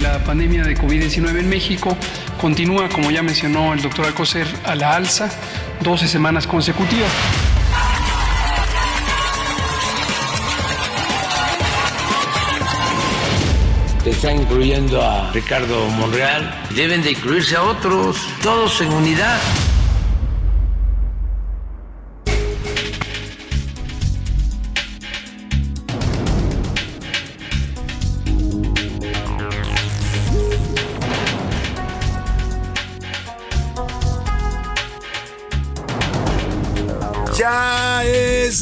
La pandemia de COVID-19 en México continúa, como ya mencionó el doctor Alcocer, a la alza, 12 semanas consecutivas. Te están incluyendo a Ricardo Monreal, deben de incluirse a otros, todos en unidad.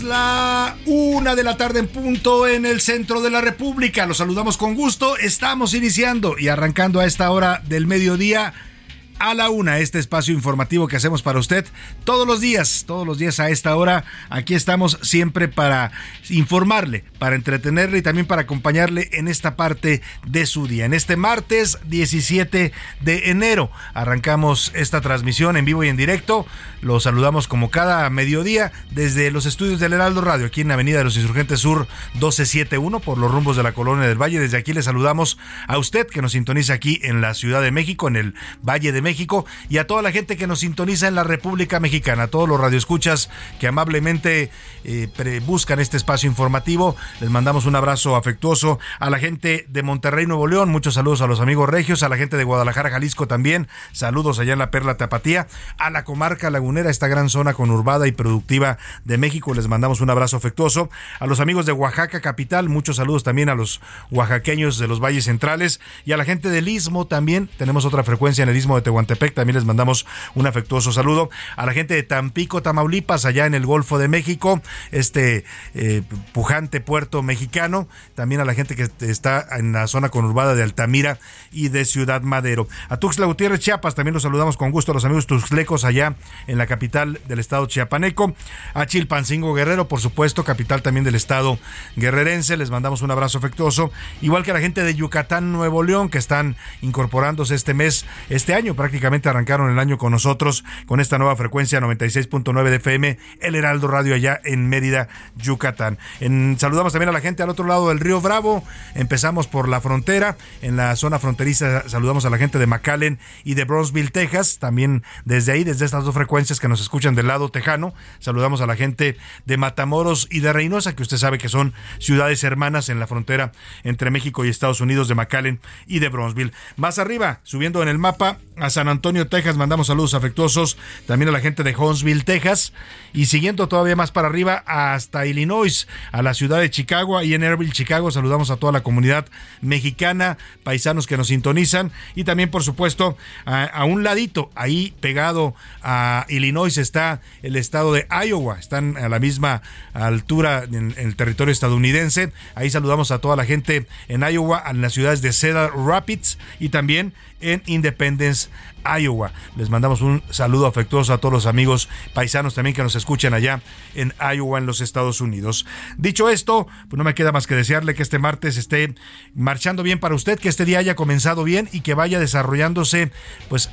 La una de la tarde en punto en el centro de la República. Los saludamos con gusto. Estamos iniciando y arrancando a esta hora del mediodía a la una, este espacio informativo que hacemos para usted todos los días, todos los días a esta hora. Aquí estamos siempre para informarle, para entretenerle y también para acompañarle en esta parte de su día. En este martes 17 de enero arrancamos esta transmisión en vivo y en directo. Los saludamos como cada mediodía desde los estudios del Heraldo Radio, aquí en Avenida de los Insurgentes Sur 1271 por los rumbos de la Colonia del Valle. Desde aquí le saludamos a usted que nos sintoniza aquí en la Ciudad de México, en el Valle de México y a toda la gente que nos sintoniza en la República Mexicana, a todos los radioescuchas que amablemente eh, buscan este espacio informativo. Les mandamos un abrazo afectuoso a la gente de Monterrey, Nuevo León. Muchos saludos a los amigos regios, a la gente de Guadalajara, Jalisco también. Saludos allá en la Perla Tapatía, a la comarca lagunera, esta gran zona conurbada y productiva de México. Les mandamos un abrazo afectuoso. A los amigos de Oaxaca, capital. Muchos saludos también a los oaxaqueños de los valles centrales y a la gente del Istmo también. Tenemos otra frecuencia en el Istmo de Tehuantepec también les mandamos un afectuoso saludo. A la gente de Tampico, Tamaulipas, allá en el Golfo de México, este eh, pujante puerto mexicano. También a la gente que está en la zona conurbada de Altamira y de Ciudad Madero. A Tuxtla Gutiérrez, Chiapas, también los saludamos con gusto a los amigos tuxlecos allá en la capital del estado chiapaneco. A Chilpancingo Guerrero, por supuesto, capital también del estado guerrerense. Les mandamos un abrazo afectuoso. Igual que a la gente de Yucatán, Nuevo León, que están incorporándose este mes, este año prácticamente arrancaron el año con nosotros con esta nueva frecuencia 96.9 de FM, El Heraldo Radio allá en Mérida, Yucatán. En, saludamos también a la gente al otro lado del río Bravo. Empezamos por la frontera, en la zona fronteriza saludamos a la gente de McAllen y de Bronzeville, Texas. También desde ahí, desde estas dos frecuencias que nos escuchan del lado tejano, saludamos a la gente de Matamoros y de Reynosa, que usted sabe que son ciudades hermanas en la frontera entre México y Estados Unidos de McAllen y de Bronzeville. Más arriba, subiendo en el mapa a San Antonio, Texas, mandamos saludos afectuosos también a la gente de Huntsville, Texas, y siguiendo todavía más para arriba hasta Illinois, a la ciudad de Chicago, y en Airville, Chicago, saludamos a toda la comunidad mexicana, paisanos que nos sintonizan, y también, por supuesto, a, un ladito, ahí pegado a Illinois está el estado de Iowa, están a la misma altura en, en el territorio estadounidense, ahí saludamos a toda la gente en Iowa, en las ciudades de Cedar Rapids y también en Independence, Iowa. Les mandamos un saludo afectuoso a todos los amigos paisanos también que nos escuchan allá en Iowa, en los Estados Unidos. Dicho esto, pues no me queda más que desearle que este martes esté marchando bien para usted, que este día haya comenzado bien y que vaya desarrollándose pues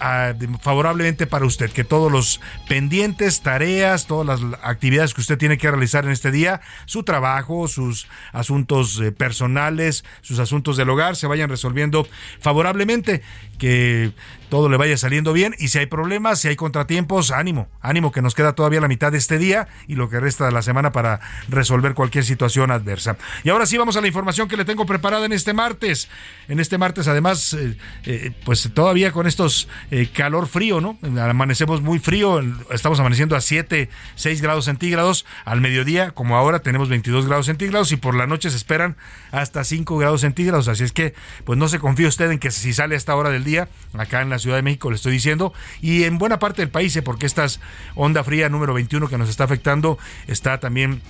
favorablemente para usted, que todos los pendientes, tareas, todas las actividades que usted tiene que realizar en este día, su trabajo, sus asuntos eh, personales, sus asuntos del hogar se vayan resolviendo favorablemente, que todo le vaya saliendo bien y si hay problemas, si hay contratiempos, ánimo, ánimo que nos queda todavía la mitad de este día y lo que resta de la semana para resolver cualquier situación adversa. Y ahora sí vamos a la información que le tengo preparada en este martes. En este martes además, eh, eh, pues todavía con estos eh, calor frío, ¿no? Amanecemos muy frío, estamos amaneciendo a 7, 6 grados centígrados. Al mediodía, como ahora, tenemos 22 grados centígrados y por la noche se esperan hasta 5 grados centígrados. Así es que, pues no se confíe usted en que si sale a esta hora del día, acá en la Ciudad de México, le estoy diciendo, y en buena parte del país, ¿eh? porque esta onda fría número 21 que nos está afectando está también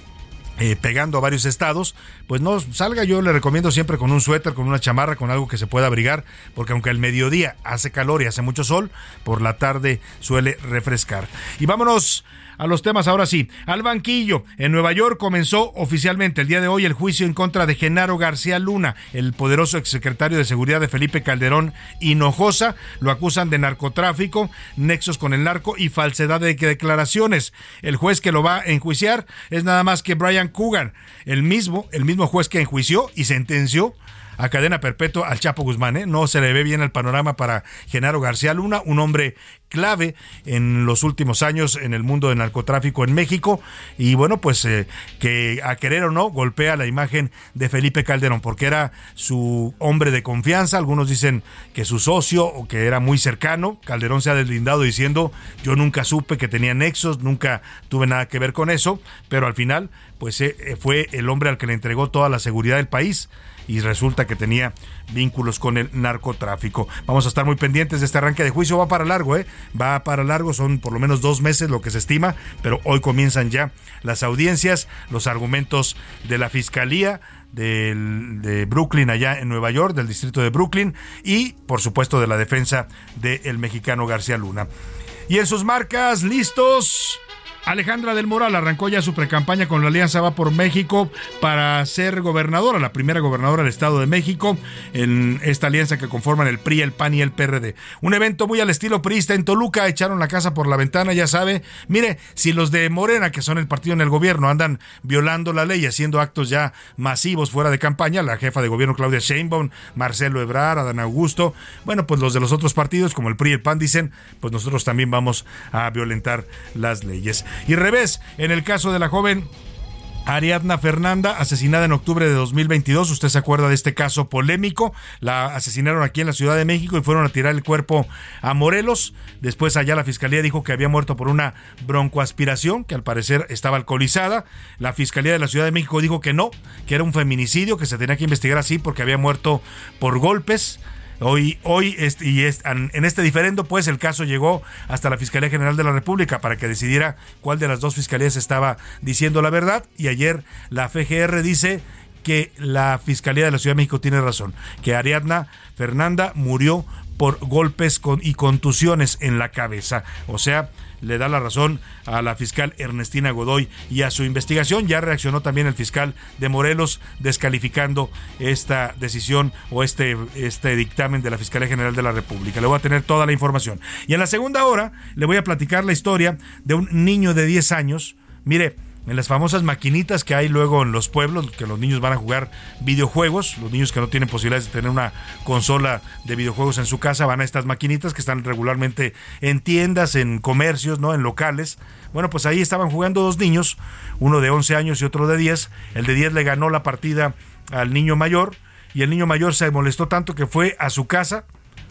eh, pegando a varios estados, pues no salga. Yo le recomiendo siempre con un suéter, con una chamarra, con algo que se pueda abrigar, porque aunque el mediodía hace calor y hace mucho sol, por la tarde suele refrescar. Y vámonos a los temas ahora sí. Al banquillo. En Nueva York comenzó oficialmente el día de hoy el juicio en contra de Genaro García Luna, el poderoso exsecretario de Seguridad de Felipe Calderón Hinojosa. Lo acusan de narcotráfico, nexos con el narco y falsedad de declaraciones. El juez que lo va a enjuiciar es nada más que Brian Cougar, el mismo, el mismo juez que enjuició y sentenció a cadena perpetua al Chapo Guzmán. ¿eh? No se le ve bien el panorama para Genaro García Luna, un hombre clave en los últimos años en el mundo del narcotráfico en México y bueno pues eh, que a querer o no golpea la imagen de Felipe Calderón porque era su hombre de confianza algunos dicen que su socio o que era muy cercano Calderón se ha deslindado diciendo yo nunca supe que tenía nexos nunca tuve nada que ver con eso pero al final pues eh, fue el hombre al que le entregó toda la seguridad del país y resulta que tenía vínculos con el narcotráfico. Vamos a estar muy pendientes de este arranque de juicio. Va para largo, ¿eh? Va para largo, son por lo menos dos meses lo que se estima, pero hoy comienzan ya las audiencias, los argumentos de la Fiscalía de Brooklyn allá en Nueva York, del distrito de Brooklyn y por supuesto de la defensa del mexicano García Luna. Y en sus marcas, listos. Alejandra del Moral arrancó ya su precampaña con la Alianza Va por México para ser gobernadora, la primera gobernadora del Estado de México, en esta alianza que conforman el PRI, el PAN y el PRD. Un evento muy al estilo priista en Toluca, echaron la casa por la ventana, ya sabe. Mire, si los de Morena, que son el partido en el gobierno, andan violando la ley, haciendo actos ya masivos fuera de campaña, la jefa de gobierno Claudia Sheinbaum, Marcelo Ebrard, Adán Augusto, bueno, pues los de los otros partidos, como el PRI y el PAN, dicen, pues nosotros también vamos a violentar las leyes. Y revés, en el caso de la joven Ariadna Fernanda, asesinada en octubre de 2022. Usted se acuerda de este caso polémico. La asesinaron aquí en la Ciudad de México y fueron a tirar el cuerpo a Morelos. Después allá la fiscalía dijo que había muerto por una broncoaspiración, que al parecer estaba alcoholizada. La fiscalía de la Ciudad de México dijo que no, que era un feminicidio, que se tenía que investigar así porque había muerto por golpes. Hoy, hoy y en este diferendo, pues el caso llegó hasta la Fiscalía General de la República para que decidiera cuál de las dos fiscalías estaba diciendo la verdad. Y ayer la FGR dice que la Fiscalía de la Ciudad de México tiene razón, que Ariadna Fernanda murió por golpes con, y contusiones en la cabeza. O sea, le da la razón a la fiscal Ernestina Godoy y a su investigación. Ya reaccionó también el fiscal de Morelos descalificando esta decisión o este, este dictamen de la Fiscalía General de la República. Le voy a tener toda la información. Y en la segunda hora le voy a platicar la historia de un niño de 10 años. Mire, en las famosas maquinitas que hay luego en los pueblos, que los niños van a jugar videojuegos, los niños que no tienen posibilidades de tener una consola de videojuegos en su casa van a estas maquinitas que están regularmente en tiendas, en comercios, ¿no? En locales. Bueno, pues ahí estaban jugando dos niños, uno de 11 años y otro de 10. El de 10 le ganó la partida al niño mayor y el niño mayor se molestó tanto que fue a su casa,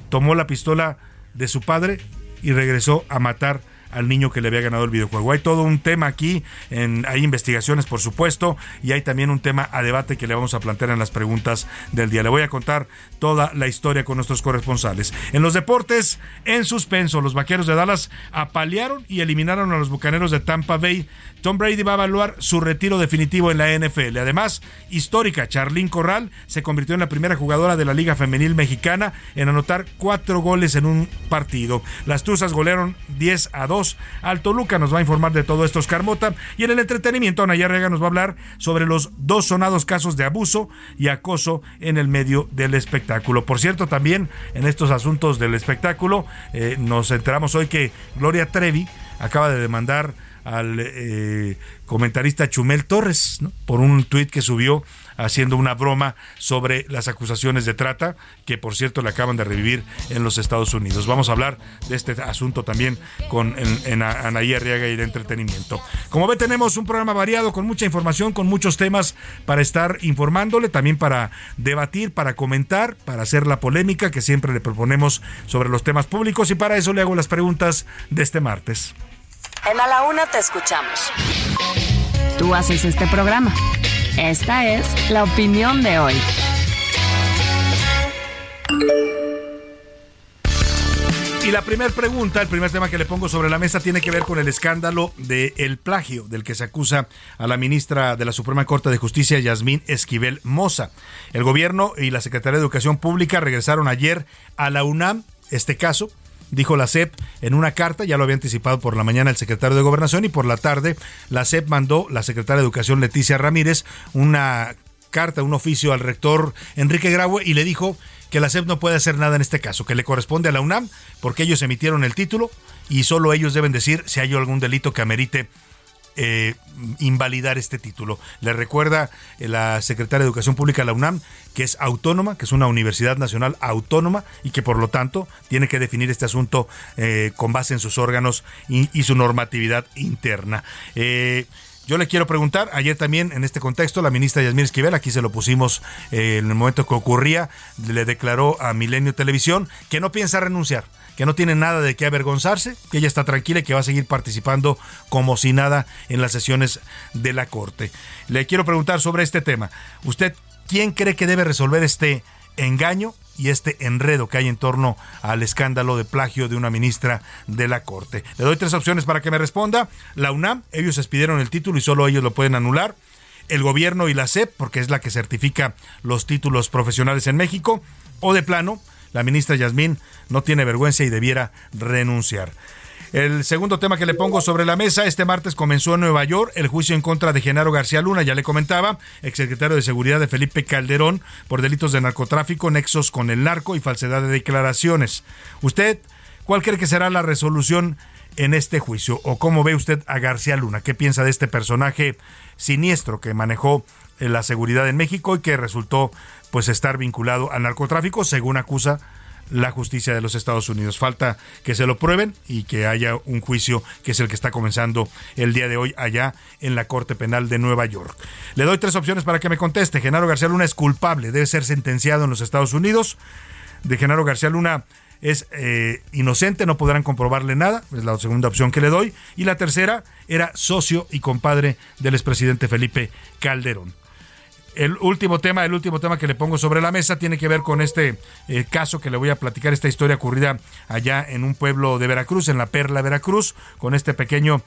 tomó la pistola de su padre y regresó a matar al niño que le había ganado el videojuego. Hay todo un tema aquí, en, hay investigaciones por supuesto y hay también un tema a debate que le vamos a plantear en las preguntas del día. Le voy a contar toda la historia con nuestros corresponsales. En los deportes, en suspenso, los Vaqueros de Dallas apalearon y eliminaron a los Bucaneros de Tampa Bay. Tom Brady va a evaluar su retiro definitivo en la NFL. Además, histórica, Charlín Corral se convirtió en la primera jugadora de la Liga Femenil Mexicana en anotar cuatro goles en un partido. Las Tuzas golearon 10 a 2 al Toluca. Nos va a informar de todo esto Oscar Mota. Y en el entretenimiento, Ana Yarrega nos va a hablar sobre los dos sonados casos de abuso y acoso en el medio del espectáculo. Por cierto, también en estos asuntos del espectáculo, eh, nos enteramos hoy que Gloria Trevi acaba de demandar al eh, comentarista Chumel Torres por un tuit que subió haciendo una broma sobre las acusaciones de trata que por cierto le acaban de revivir en los Estados Unidos. Vamos a hablar de este asunto también con en Anaí Arriaga y de entretenimiento. Como ve tenemos un programa variado con mucha información, con muchos temas para estar informándole, también para debatir, para comentar, para hacer la polémica que siempre le proponemos sobre los temas públicos y para eso le hago las preguntas de este martes. En A la Una te escuchamos. Tú haces este programa. Esta es la opinión de hoy. Y la primera pregunta, el primer tema que le pongo sobre la mesa tiene que ver con el escándalo del plagio del que se acusa a la ministra de la Suprema Corte de Justicia, Yasmín Esquivel Moza. El gobierno y la Secretaría de Educación Pública regresaron ayer a la UNAM este caso dijo la SEP en una carta, ya lo había anticipado por la mañana el secretario de Gobernación y por la tarde la SEP mandó, la secretaria de Educación Leticia Ramírez, una carta, un oficio al rector Enrique Graue y le dijo que la SEP no puede hacer nada en este caso, que le corresponde a la UNAM porque ellos emitieron el título y solo ellos deben decir si hay algún delito que amerite eh, invalidar este título. Le recuerda eh, la secretaria de Educación Pública de la UNAM que es autónoma, que es una universidad nacional autónoma y que por lo tanto tiene que definir este asunto eh, con base en sus órganos y, su normatividad interna. Yo le quiero preguntar, ayer también en este contexto, la ministra Yasmín Esquivel, aquí se lo pusimos en el momento que ocurría, le declaró a Milenio Televisión que no piensa renunciar que no tiene nada de qué avergonzarse, que ella está tranquila y que va a seguir participando como si nada en las sesiones de la Corte. Le quiero preguntar sobre este tema. ¿Usted quién cree que debe resolver este engaño y este enredo que hay en torno al escándalo de plagio de una ministra de la Corte? Le doy tres opciones para que me responda. La UNAM, ellos expidieron el título y solo ellos lo pueden anular. El gobierno y la SEP, porque es la que certifica los títulos profesionales en México. O de plano, la ministra Yasmín no tiene vergüenza y debiera renunciar. El segundo tema que le pongo sobre la mesa, este martes comenzó en Nueva York el juicio en contra de Genaro García Luna, ya le comentaba, exsecretario de Seguridad de Felipe Calderón, por delitos de narcotráfico, nexos con el narco y falsedad de declaraciones. ¿Usted cuál cree que será la resolución en este juicio? ¿O cómo ve usted a García Luna? ¿Qué piensa de este personaje siniestro que manejó la seguridad en México y que resultó pues estar vinculado al narcotráfico, según acusa la justicia de los Estados Unidos. Falta que se lo prueben y que haya un juicio que es el que está comenzando el día de hoy allá en la Corte Penal de Nueva York. Le doy tres opciones para que me conteste. Genaro García Luna es culpable, debe ser sentenciado en los Estados Unidos. De Genaro García Luna es eh, inocente, no podrán comprobarle nada, es la segunda opción que le doy. Y la tercera era socio y compadre del expresidente Felipe Calderón. El último tema, el último tema que le pongo sobre la mesa tiene que ver con este eh, caso que le voy a platicar, esta historia ocurrida allá en un pueblo de Veracruz, en la Perla Veracruz, con este pequeño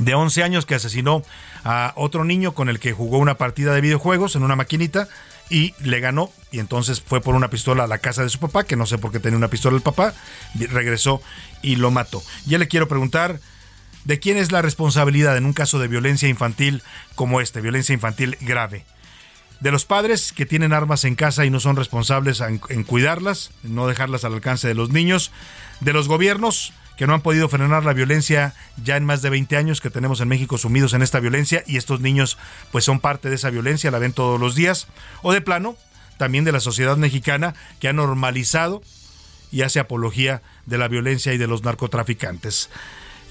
de 11 años que asesinó a otro niño con el que jugó una partida de videojuegos en una maquinita y le ganó y entonces fue por una pistola a la casa de su papá, que no sé por qué tenía una pistola el papá, regresó y lo mató. Ya le quiero preguntar de quién es la responsabilidad en un caso de violencia infantil como este, violencia infantil grave de los padres que tienen armas en casa y no son responsables en, cuidarlas, no dejarlas al alcance de los niños, de los gobiernos que no han podido frenar la violencia ya en más de 20 años que tenemos en México sumidos en esta violencia y estos niños pues son parte de esa violencia, la ven todos los días, o de plano también de la sociedad mexicana que ha normalizado y hace apología de la violencia y de los narcotraficantes.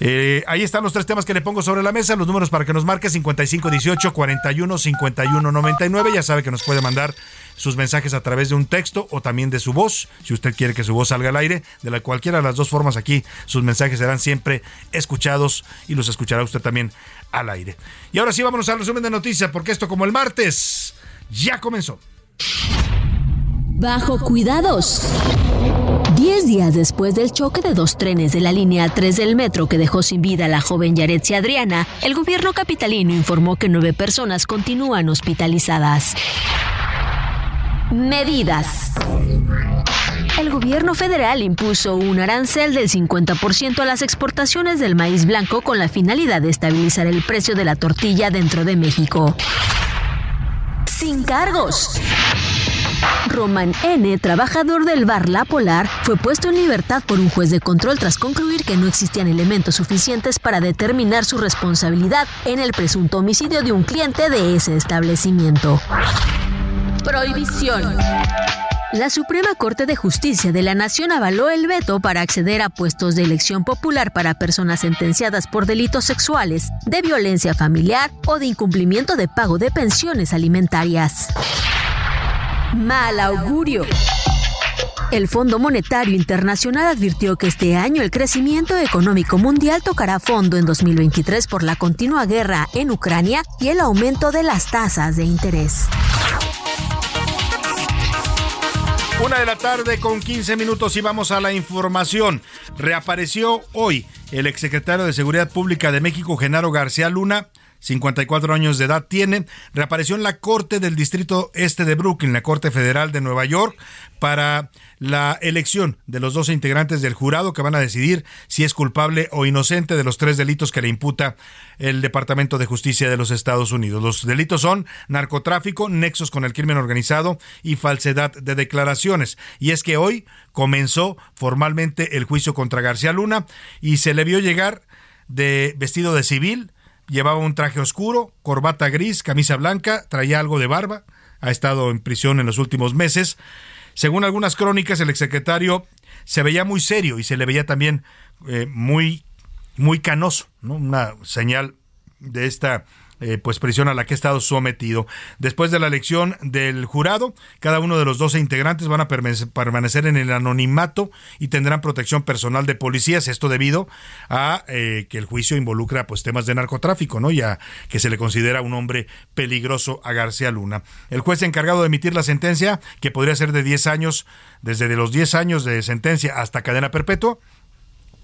Eh, ahí están los tres temas que le pongo sobre la mesa, los números para que nos marque 5518 41 51 99. Ya sabe que nos puede mandar sus mensajes a través de un texto o también de su voz, si usted quiere que su voz salga al aire. De la cualquiera de las dos formas aquí, sus mensajes serán siempre escuchados y los escuchará usted también al aire. Y ahora sí, vámonos al resumen de noticias, porque esto como el martes ya comenzó. Bajo cuidados. Diez días después del choque de dos trenes de la línea 3 del metro que dejó sin vida a la joven Yaretsi Adriana, el gobierno capitalino informó que nueve personas continúan hospitalizadas. Medidas. El gobierno federal impuso un arancel del 50% a las exportaciones del maíz blanco con la finalidad de estabilizar el precio de la tortilla dentro de México. Sin cargos. Roman N., trabajador del bar La Polar, fue puesto en libertad por un juez de control tras concluir que no existían elementos suficientes para determinar su responsabilidad en el presunto homicidio de un cliente de ese establecimiento. Prohibición. La Suprema Corte de Justicia de la Nación avaló el veto para acceder a puestos de elección popular para personas sentenciadas por delitos sexuales, de violencia familiar o de incumplimiento de pago de pensiones alimentarias. Mal augurio. El Fondo Monetario Internacional advirtió que este año el crecimiento económico mundial tocará fondo en 2023 por la continua guerra en Ucrania y el aumento de las tasas de interés. Una de la tarde con 15 minutos y vamos a la información. Reapareció hoy el exsecretario de Seguridad Pública de México, Genaro García Luna, 54 años de edad tiene, reapareció en la Corte del Distrito Este de Brooklyn, la Corte Federal de Nueva York, para la elección de los 12 integrantes del jurado que van a decidir si es culpable o inocente de los tres delitos que le imputa el Departamento de Justicia de los Estados Unidos. Los delitos son narcotráfico, nexos con el crimen organizado y falsedad de declaraciones. Y es que hoy comenzó formalmente el juicio contra García Luna y se le vio llegar de vestido de civil, llevaba un traje oscuro, corbata gris, camisa blanca, traía algo de barba, ha estado en prisión en los últimos meses. Según algunas crónicas, el exsecretario se veía muy serio y se le veía también eh, muy, muy canoso, ¿no? Una señal de esta eh, pues prisión a la que ha estado sometido. Después de la elección del jurado, cada uno de los 12 integrantes van a permanecer en el anonimato y tendrán protección personal de policías, esto debido a eh, que el juicio involucra pues temas de narcotráfico, ¿no? Ya que se le considera un hombre peligroso a García Luna. El juez encargado de emitir la sentencia, que podría ser de 10 años, desde los 10 años de sentencia hasta cadena perpetua,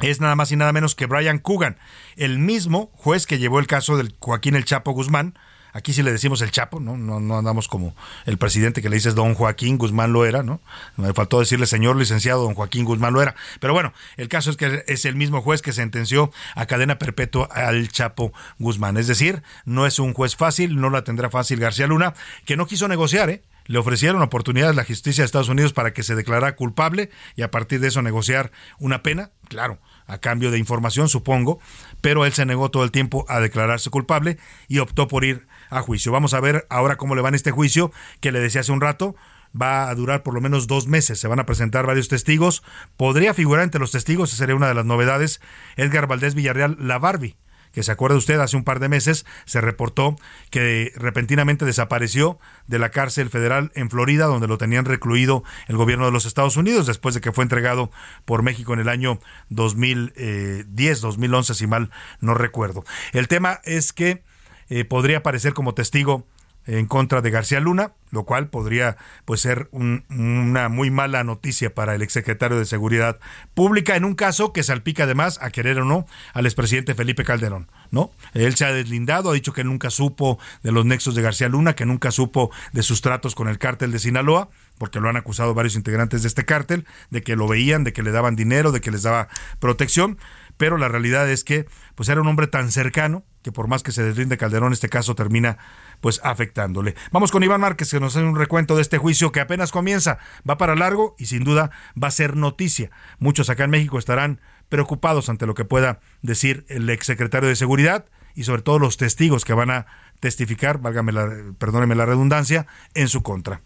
es nada más y nada menos que Brian Coogan, el mismo juez que llevó el caso del Joaquín El Chapo Guzmán. Aquí sí le decimos el Chapo, ¿no? No, no andamos como el presidente que le dices don Joaquín Guzmán lo era, ¿no? Me faltó decirle señor licenciado don Joaquín Guzmán lo era. Pero bueno, el caso es que es el mismo juez que sentenció a cadena perpetua al Chapo Guzmán. Es decir, no es un juez fácil, no la tendrá fácil García Luna, que no quiso negociar, ¿eh? le ofrecieron oportunidades a la justicia de Estados Unidos para que se declarara culpable y a partir de eso negociar una pena, claro, a cambio de información, supongo, pero él se negó todo el tiempo a declararse culpable y optó por ir a juicio. Vamos a ver ahora cómo le va en este juicio que le decía hace un rato. Va a durar por lo menos dos meses. Se van a presentar varios testigos. Podría figurar entre los testigos, sería una de las novedades, Edgar Valdés Villarreal, la Barbie que se acuerda usted, hace un par de meses se reportó que repentinamente desapareció de la cárcel federal en Florida, donde lo tenían recluido el gobierno de los Estados Unidos, después de que fue entregado por México en el año 2010, 2011, si mal no recuerdo. El tema es que eh, podría aparecer como testigo en contra de García Luna, lo cual podría pues ser una muy mala noticia para el exsecretario de Seguridad Pública en un caso que salpica además a querer o no al expresidente Felipe Calderón, ¿no? Él se ha deslindado, ha dicho que nunca supo de los nexos de García Luna, que nunca supo de sus tratos con el cártel de Sinaloa, porque lo han acusado varios integrantes de este cártel, de que lo veían, de que le daban dinero, de que les daba protección, pero la realidad es que pues era un hombre tan cercano que por más que se deslinde Calderón, este caso termina pues afectándole. Vamos con Iván Márquez que nos hace un recuento de este juicio que apenas comienza, va para largo y sin duda va a ser noticia. Muchos acá en México estarán preocupados ante lo que pueda decir el exsecretario de Seguridad y sobre todo los testigos que van a testificar, válgame la, perdóneme la redundancia, en su contra.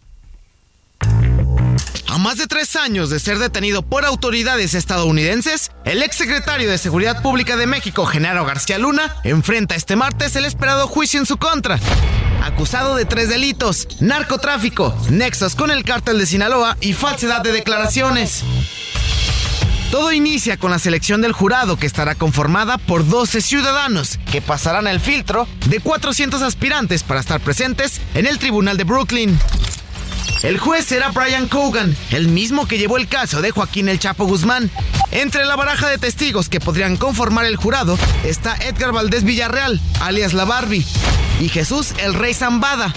A más de tres años de ser detenido por autoridades estadounidenses, el exsecretario de Seguridad Pública de México, Genaro García Luna, enfrenta este martes el esperado juicio en su contra. Acusado de tres delitos, narcotráfico, nexos con el cártel de Sinaloa y falsedad de declaraciones. Todo inicia con la selección del jurado que estará conformada por 12 ciudadanos que pasarán el filtro de 400 aspirantes para estar presentes en el Tribunal de Brooklyn. El juez será Brian Cogan, el mismo que llevó el caso de Joaquín El Chapo Guzmán. Entre la baraja de testigos que podrían conformar el jurado está Edgar Valdés Villarreal, alias La Barbie, y Jesús el Rey Zambada.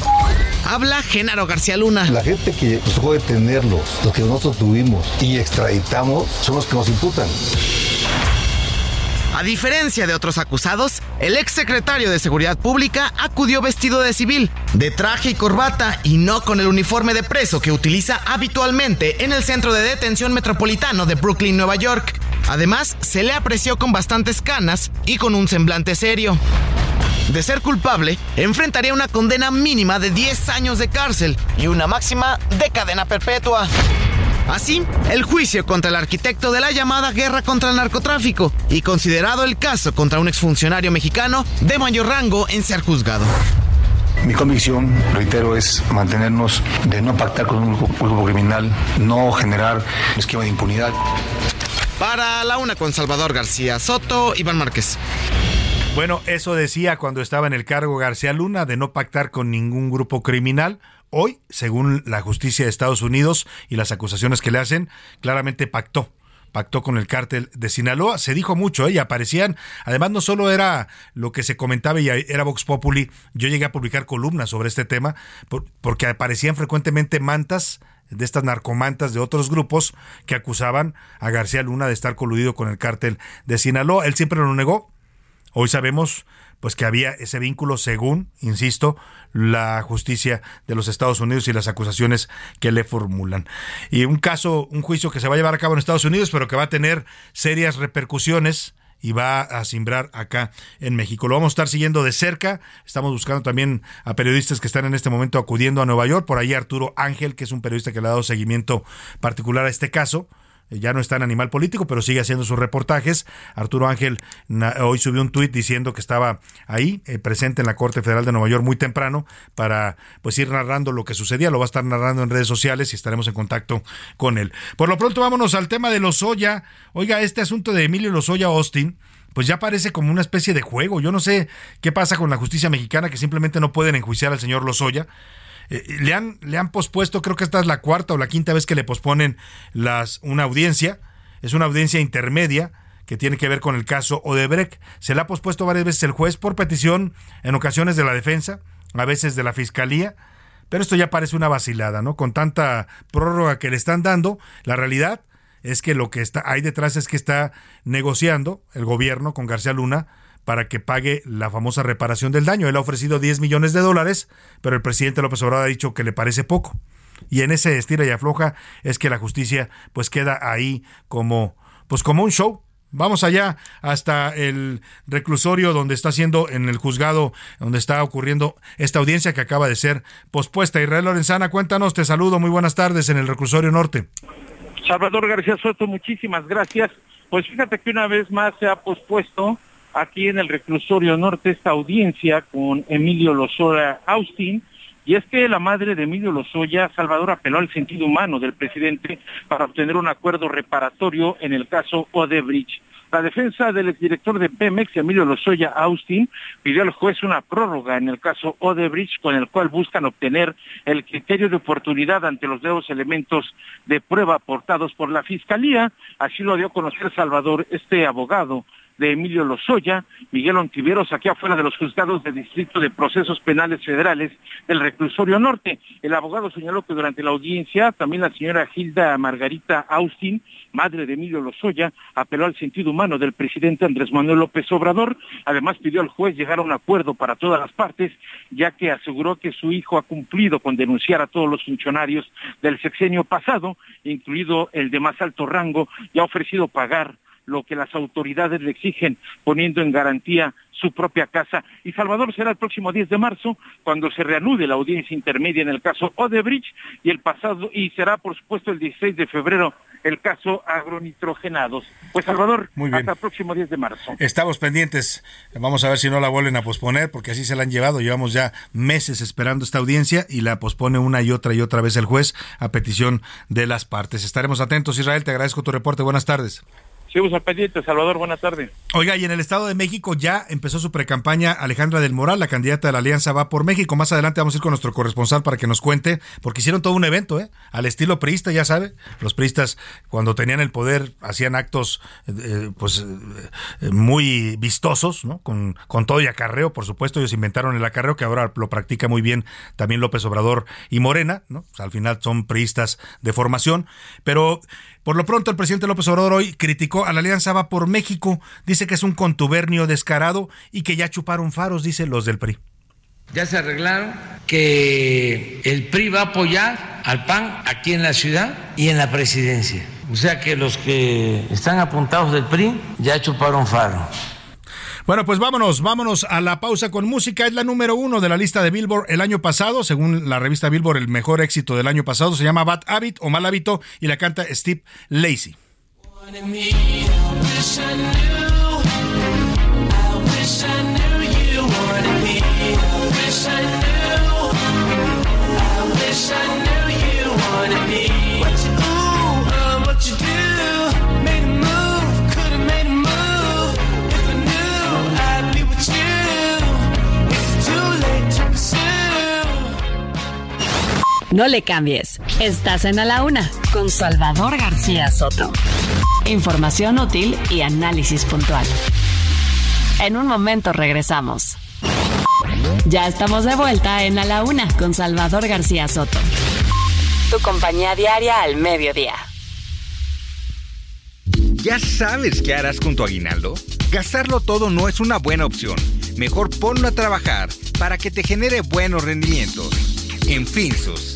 Habla Genaro García Luna. La gente que nos tocó detenerlos, los que nosotros tuvimos y extraditamos, son los que nos imputan. A diferencia de otros acusados, el exsecretario de Seguridad Pública acudió vestido de civil, de traje y corbata y no con el uniforme de preso que utiliza habitualmente en el centro de detención metropolitano de Brooklyn, Nueva York. Además, se le apreció con bastantes canas y con un semblante serio. De ser culpable, enfrentaría una condena mínima de 10 años de cárcel y una máxima de cadena perpetua. Así, el juicio contra el arquitecto de la llamada guerra contra el narcotráfico y considerado el caso contra un exfuncionario mexicano de mayor rango en ser juzgado. Mi convicción, reitero, es mantenernos de no pactar con un grupo criminal, no generar un esquema de impunidad. Para la una con Salvador García Soto, Iván Márquez. Bueno, eso decía cuando estaba en el cargo García Luna de no pactar con ningún grupo criminal. Hoy, según la justicia de Estados Unidos y las acusaciones que le hacen, claramente pactó pactó con el cártel de Sinaloa. Se dijo mucho, ¿eh? y aparecían, además no solo era lo que se comentaba y era Vox Populi, yo llegué a publicar columnas sobre este tema, porque aparecían frecuentemente mantas de estas narcomantas de otros grupos que acusaban a García Luna de estar coludido con el cártel de Sinaloa. Él siempre lo negó. Hoy sabemos pues que había ese vínculo según, insisto, la justicia de los Estados Unidos y las acusaciones que le formulan. Y un caso, un juicio que se va a llevar a cabo en Estados Unidos, pero que va a tener serias repercusiones y va a simbrar acá en México. Lo vamos a estar siguiendo de cerca. Estamos buscando también a periodistas que están en este momento acudiendo a Nueva York. Por ahí Arturo Ángel, que es un periodista que le ha dado seguimiento particular a este caso ya no está en Animal Político, pero sigue haciendo sus reportajes. Arturo Ángel hoy subió un tuit diciendo que estaba ahí, eh, presente en la Corte Federal de Nueva York muy temprano, para pues ir narrando lo que sucedía. Lo va a estar narrando en redes sociales y estaremos en contacto con él. Por lo pronto, vámonos al tema de Lozoya. Oiga, este asunto de Emilio Lozoya Austin pues ya parece como una especie de juego. Yo no sé qué pasa con la justicia mexicana que simplemente no pueden enjuiciar al señor Lozoya. Eh, le, han, le han pospuesto, creo que esta es la cuarta o la quinta vez que le posponen las, una audiencia. Es una audiencia intermedia que tiene que ver con el caso Odebrecht. Se le ha pospuesto varias veces el juez por petición, en ocasiones de la defensa, a veces de la fiscalía. Pero esto ya parece una vacilada, ¿no? Con tanta prórroga que le están dando, la realidad es que lo que está hay detrás es que está negociando el gobierno con García Luna para que pague la famosa reparación del daño. Él ha ofrecido 10 millones de dólares, pero el presidente López Obrador ha dicho que le parece poco. Y en ese estira y afloja es que la justicia pues queda ahí como pues como un show, Vamos allá hasta el reclusorio donde está siendo en el juzgado, donde está ocurriendo esta audiencia que acaba de ser pospuesta. Israel Lorenzana, cuéntanos, te saludo, muy buenas tardes en el reclusorio norte. Salvador García Soto, muchísimas gracias. Pues fíjate que una vez más se ha pospuesto aquí en el reclusorio norte esta audiencia con Emilio Lozoya Austin. Y es que la madre de Emilio Lozoya, Salvador, apeló al sentido humano del presidente para obtener un acuerdo reparatorio en el caso Odebrecht. La defensa del exdirector de Pemex, Emilio Lozoya Austin, pidió al juez una prórroga en el caso Odebrecht, con el cual buscan obtener el criterio de oportunidad ante los nuevos elementos de prueba aportados por la Fiscalía. Así lo dio a conocer Salvador, este abogado de Emilio Lozoya, Miguel Ontiveros, aquí afuera de los juzgados de Distrito de Procesos Penales Federales del Reclusorio Norte. El abogado señaló que durante la audiencia también la señora Gilda Margarita Austin, madre de Emilio Lozoya, apeló al sentido humano del presidente Andrés Manuel López Obrador. Además pidió al juez llegar a un acuerdo para todas las partes, ya que aseguró que su hijo ha cumplido con denunciar a todos los funcionarios del sexenio pasado, incluido el de más alto rango, y ha ofrecido pagar lo que las autoridades le exigen, poniendo en garantía su propia casa. Y Salvador será el próximo 10 de marzo cuando se reanude la audiencia intermedia en el caso Odebrecht y el pasado y será por supuesto el 16 de febrero el caso agronitrogenados. Pues Salvador, hasta el próximo 10 de marzo. Estamos pendientes. Vamos a ver si no la vuelven a posponer, porque así se la han llevado. Llevamos ya meses esperando esta audiencia y la pospone una y otra y otra vez el juez a petición de las partes. Estaremos atentos, Israel. Te agradezco tu reporte. Buenas tardes. Salvador, buenas tardes. Oiga, y en el Estado de México ya empezó su precampaña Alejandra del Moral, la candidata de la Alianza Va por México. Más adelante vamos a ir con nuestro corresponsal para que nos cuente, porque hicieron todo un evento, ¿eh? Al estilo priista, ya sabe. Los priistas, cuando tenían el poder, hacían actos, eh, pues, eh, muy vistosos, ¿no? Con, todo y acarreo, por supuesto. Ellos inventaron el acarreo, que ahora lo practica muy bien también López Obrador y Morena, ¿no? al final son priistas de formación. Pero por lo pronto, el presidente López Obrador hoy criticó a la Alianza Va por México. Dice que es un contubernio descarado y que ya chuparon faros, dice los del PRI. Ya se arreglaron que el PRI va a apoyar al PAN aquí en la ciudad y en la presidencia. O sea que los que están apuntados del PRI ya chuparon faros. Bueno, pues vámonos, vámonos a la pausa con música. Es la número uno de la lista de Billboard el año pasado, según la revista Billboard, el mejor éxito del año pasado. Se llama Bad Habit o Mal Hábito y la canta Steve Lacey. No le cambies. Estás en A la Una con Salvador García Soto. Información útil y análisis puntual. En un momento regresamos. Ya estamos de vuelta en A la Una con Salvador García Soto. Tu compañía diaria al mediodía. ¿Ya sabes qué harás con tu aguinaldo? Gastarlo todo no es una buena opción. Mejor ponlo a trabajar para que te genere buenos rendimientos. En Finsus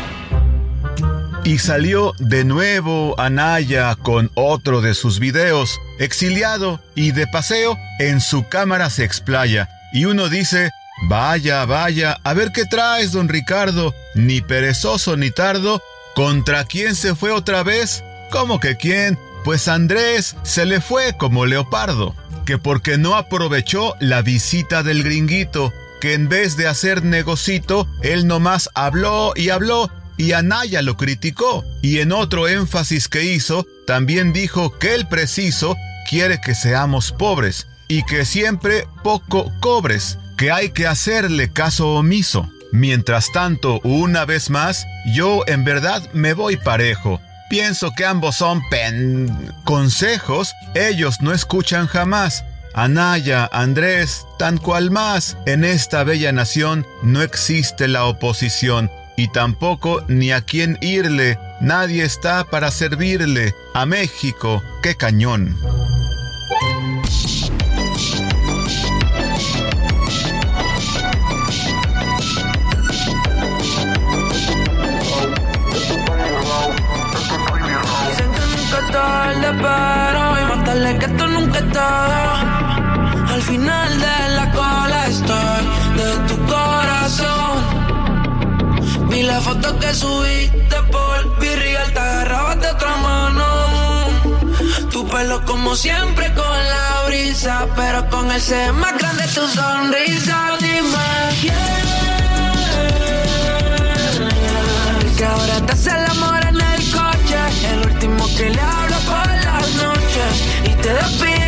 Y salió de nuevo Anaya con otro de sus videos, exiliado y de paseo, en su cámara se explaya. Y uno dice, vaya, vaya, a ver qué traes, don Ricardo, ni perezoso ni tardo, ¿contra quién se fue otra vez? ¿Cómo que quién? Pues Andrés se le fue como leopardo, que porque no aprovechó la visita del gringuito, que en vez de hacer negocito, él nomás habló y habló y Anaya lo criticó, y en otro énfasis que hizo, también dijo que el preciso quiere que seamos pobres y que siempre poco cobres, que hay que hacerle caso omiso. Mientras tanto, una vez más, yo en verdad me voy parejo. Pienso que ambos son pen... consejos, ellos no escuchan jamás. Anaya, Andrés, tan cual más, en esta bella nación no existe la oposición y tampoco ni a quién irle. Nadie está para servirle. A México, qué cañón. Al final de Vi la foto que subiste por Virreal, te agarrabas de otra mano. Tu pelo como siempre con la brisa, pero con el ser más grande tu sonrisa. Dime que ahora te hace el amor en el coche, el último que le hablo por las noches y te despide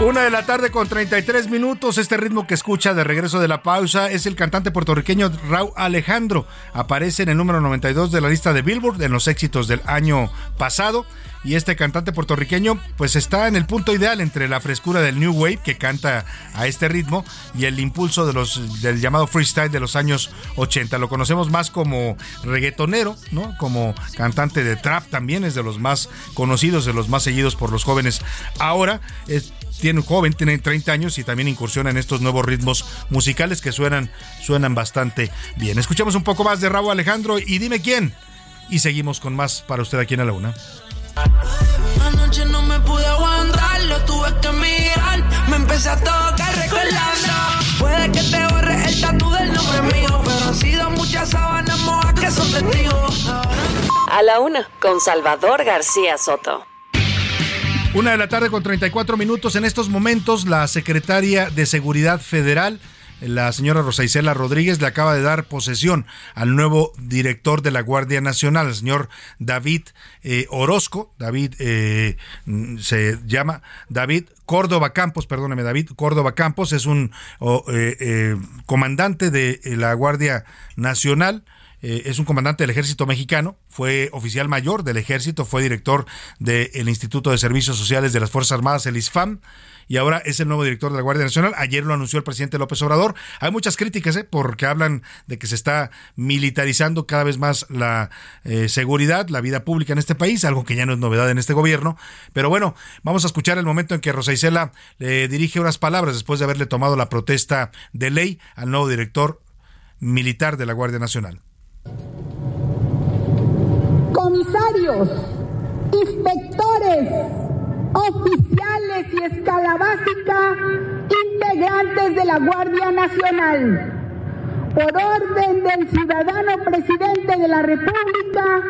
Una de la tarde con 33 minutos. Este ritmo que escucha de regreso de la pausa es el cantante puertorriqueño Raúl Alejandro. Aparece en el número 92 de la lista de Billboard en los éxitos del año pasado. Y este cantante puertorriqueño pues está en el punto ideal entre la frescura del New Wave que canta a este ritmo y el impulso de los, del llamado freestyle de los años 80. Lo conocemos más como reggaetonero, ¿no? Como cantante de trap también, es de los más conocidos, de los más seguidos por los jóvenes. Ahora es tiene un joven, tiene 30 años y también incursiona en estos nuevos ritmos musicales que suenan, suenan bastante bien. Escuchemos un poco más de Rabo Alejandro y dime quién. Y seguimos con más para usted aquí en la Una. Anoche no me pude aguantar, lo tuve que mirar. Me empecé a tocar recordando. Puede que te borre el tatu del nombre mío, pero han sido muchas sábanas mojas que son testigos. A la una, con Salvador García Soto. Una de la tarde con 34 minutos. En estos momentos, la secretaria de Seguridad Federal, la señora Rosa Isela Rodríguez, le acaba de dar posesión al nuevo director de la Guardia Nacional, el señor David eh, Orozco. David eh, se llama David Córdoba Campos, perdóneme, David Córdoba Campos es un oh, eh, eh, comandante de la Guardia Nacional. Eh, es un comandante del ejército mexicano, fue oficial mayor del ejército, fue director del Instituto de Servicios Sociales de las Fuerzas Armadas, el ISFAM, y ahora es el nuevo director de la Guardia Nacional. Ayer lo anunció el presidente López Obrador. Hay muchas críticas, ¿eh? porque hablan de que se está militarizando cada vez más la eh, seguridad, la vida pública en este país, algo que ya no es novedad en este gobierno. Pero bueno, vamos a escuchar el momento en que Rosa Isela le dirige unas palabras después de haberle tomado la protesta de ley al nuevo director militar de la Guardia Nacional. Comisarios, inspectores, oficiales y escala básica, integrantes de la Guardia Nacional. Por orden del ciudadano presidente de la República,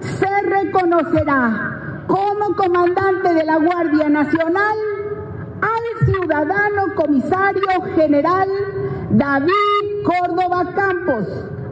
se reconocerá como comandante de la Guardia Nacional al ciudadano comisario general David Córdoba Campos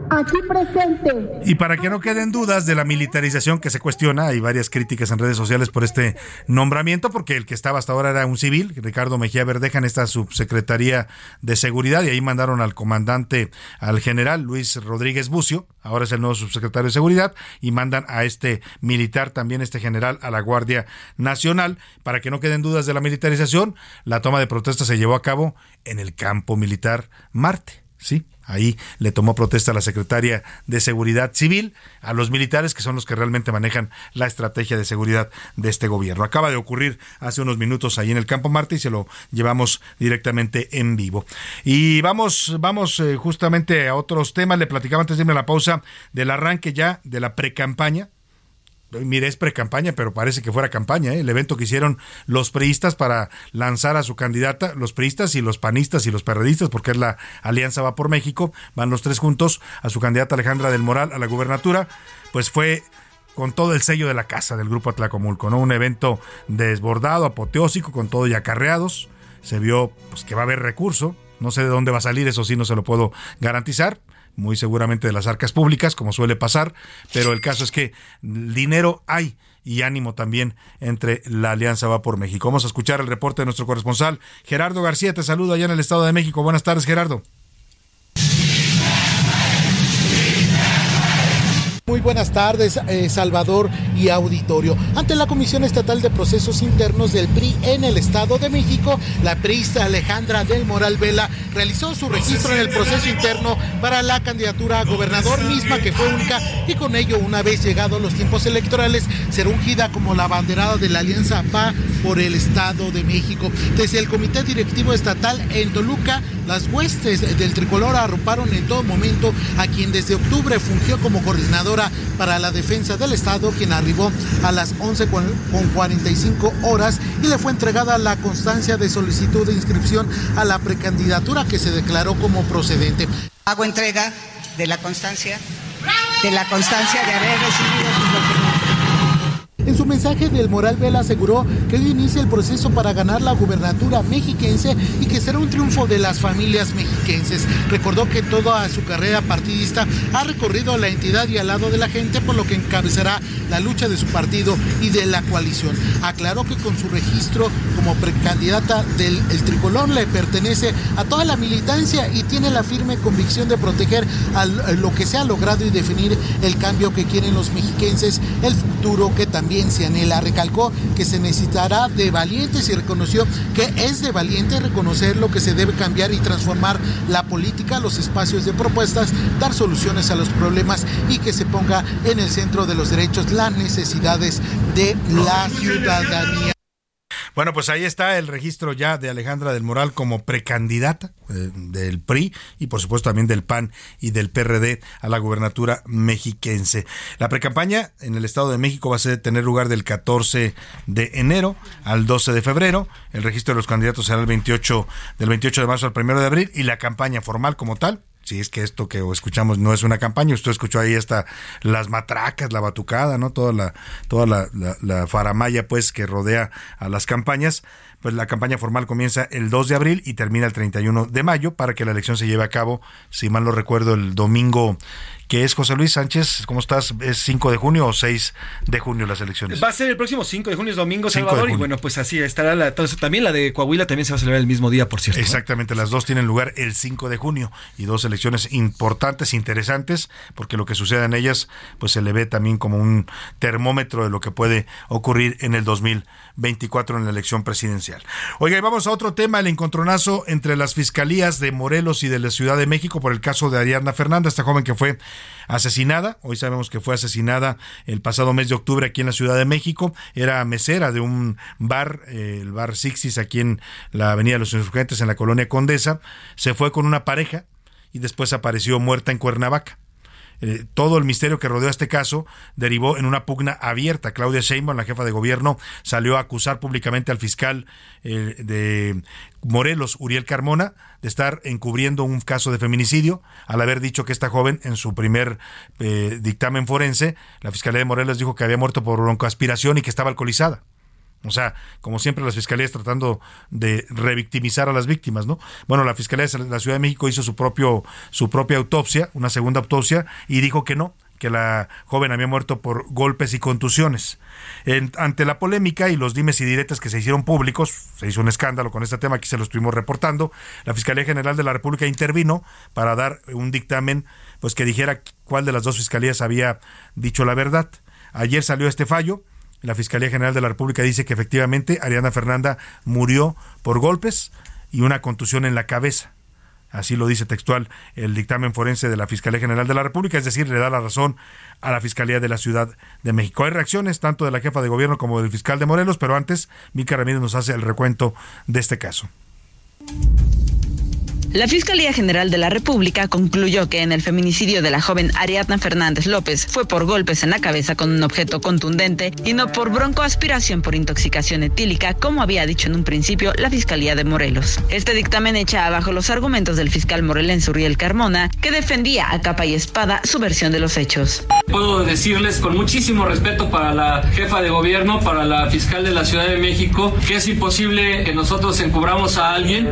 aquí presente. Y para que no queden dudas de la militarización que se cuestiona, hay varias críticas en redes sociales por este nombramiento, porque el que estaba hasta ahora era un civil, Ricardo Mejía Verdeja, en esta subsecretaría de seguridad, y ahí mandaron al comandante, al general Luis Rodríguez Bucio, ahora es el nuevo subsecretario de seguridad, y mandan a este militar, también este general, a la Guardia Nacional. Para que no queden dudas de la militarización, la toma de protesta se llevó a cabo en el campo militar Marte. Sí, Ahí le tomó protesta a la secretaria de Seguridad Civil, a los militares que son los que realmente manejan la estrategia de seguridad de este gobierno. Acaba de ocurrir hace unos minutos ahí en el Campo Marte y se lo llevamos directamente en vivo. Y vamos, vamos eh, justamente a otros temas. Le platicaba antes de irme a la pausa del arranque ya de la precampaña mire, es pre-campaña, pero parece que fuera campaña, ¿eh? el evento que hicieron los priistas para lanzar a su candidata, los priistas y los panistas y los perredistas, porque es la Alianza Va por México, van los tres juntos a su candidata Alejandra del Moral a la gubernatura, pues fue con todo el sello de la casa del grupo Atlacomulco, ¿no? Un evento desbordado, apoteósico, con todo y acarreados. Se vio pues, que va a haber recurso. No sé de dónde va a salir, eso sí no se lo puedo garantizar muy seguramente de las arcas públicas, como suele pasar, pero el caso es que dinero hay y ánimo también entre la Alianza Va por México. Vamos a escuchar el reporte de nuestro corresponsal Gerardo García. Te saludo allá en el Estado de México. Buenas tardes, Gerardo. Muy buenas tardes, eh, Salvador y auditorio. Ante la Comisión Estatal de Procesos Internos del PRI en el Estado de México, la priista Alejandra del Moral Vela realizó su registro en el proceso interno para la candidatura a gobernador misma que fue única y con ello, una vez llegados los tiempos electorales, será ungida como la banderada de la Alianza PA por el Estado de México. Desde el Comité Directivo Estatal en Toluca, las huestes del tricolor arroparon en todo momento a quien desde octubre fungió como para la defensa del Estado, quien arribó a las 11 con 45 horas y le fue entregada la constancia de solicitud de inscripción a la precandidatura que se declaró como procedente. Hago entrega de la constancia, de la constancia de haber recibido sus documentos. En su mensaje del Moral Vela aseguró que hoy inicia el proceso para ganar la gubernatura mexiquense y que será un triunfo de las familias mexiquenses. Recordó que toda su carrera partidista ha recorrido la entidad y al lado de la gente, por lo que encabezará la lucha de su partido y de la coalición. Aclaró que con su registro como precandidata del el tricolor le pertenece a toda la militancia y tiene la firme convicción de proteger lo que se ha logrado y definir el cambio que quieren los mexiquenses, el futuro que también anhela. Recalcó que se necesitará de valientes y reconoció que es de valiente reconocer lo que se debe cambiar y transformar la política, los espacios de propuestas, dar soluciones a los problemas y que se ponga en el centro de los derechos las necesidades de la ciudadanía. Bueno, pues ahí está el registro ya de Alejandra del Moral como precandidata eh, del PRI y por supuesto también del PAN y del PRD a la gubernatura mexiquense. La precampaña en el Estado de México va a ser, tener lugar del 14 de enero al 12 de febrero. El registro de los candidatos será el 28 del 28 de marzo al 1 de abril y la campaña formal como tal si es que esto que escuchamos no es una campaña, usted escuchó ahí hasta las matracas, la batucada, ¿no? Toda la, toda la, la, faramaya pues que rodea a las campañas, pues la campaña formal comienza el 2 de abril y termina el 31 de mayo para que la elección se lleve a cabo, si mal no recuerdo, el domingo que es José Luis Sánchez. ¿Cómo estás? ¿Es 5 de junio o 6 de junio las elecciones? Va a ser el próximo 5 de junio, es domingo, Salvador. Y bueno, pues así estará la. también la de Coahuila también se va a celebrar el mismo día, por cierto. Exactamente, las dos tienen lugar el 5 de junio y dos elecciones importantes, interesantes, porque lo que sucede en ellas, pues se le ve también como un termómetro de lo que puede ocurrir en el 2024 en la elección presidencial. Oiga, y vamos a otro tema, el encontronazo entre las fiscalías de Morelos y de la Ciudad de México por el caso de Ariadna Fernández, esta joven que fue asesinada. Hoy sabemos que fue asesinada el pasado mes de octubre aquí en la Ciudad de México. Era mesera de un bar, eh, el bar Sixis, aquí en la Avenida de los Insurgentes, en la colonia Condesa. Se fue con una pareja y después apareció muerta en Cuernavaca. Eh, todo el misterio que rodeó este caso derivó en una pugna abierta. Claudia Sheinbaum, la jefa de gobierno, salió a acusar públicamente al fiscal eh, de Morelos, Uriel Carmona, de estar encubriendo un caso de feminicidio, al haber dicho que esta joven, en su primer eh, dictamen forense, la Fiscalía de Morelos dijo que había muerto por broncoaspiración y que estaba alcoholizada. O sea, como siempre las fiscalías tratando de revictimizar a las víctimas, ¿no? Bueno, la Fiscalía de la Ciudad de México hizo su propio su propia autopsia, una segunda autopsia y dijo que no, que la joven había muerto por golpes y contusiones. ante la polémica y los dimes y diretes que se hicieron públicos, se hizo un escándalo con este tema, aquí se lo estuvimos reportando, la Fiscalía General de la República intervino para dar un dictamen pues que dijera cuál de las dos fiscalías había dicho la verdad. Ayer salió este fallo, la Fiscalía General de la República dice que efectivamente Ariana Fernanda murió por golpes y una contusión en la cabeza. Así lo dice textual el dictamen forense de la Fiscalía General de la República, es decir, le da la razón a la Fiscalía de la Ciudad de México. Hay reacciones tanto de la jefa de gobierno como del fiscal de Morelos, pero antes Mica Ramírez nos hace el recuento de este caso. La Fiscalía General de la República concluyó que en el feminicidio de la joven Ariadna Fernández López fue por golpes en la cabeza con un objeto contundente y no por broncoaspiración por intoxicación etílica, como había dicho en un principio la Fiscalía de Morelos. Este dictamen echa abajo los argumentos del fiscal morelense Uriel Carmona, que defendía a capa y espada su versión de los hechos. Puedo decirles con muchísimo respeto para la jefa de gobierno, para la fiscal de la Ciudad de México, que es imposible que nosotros encubramos a alguien.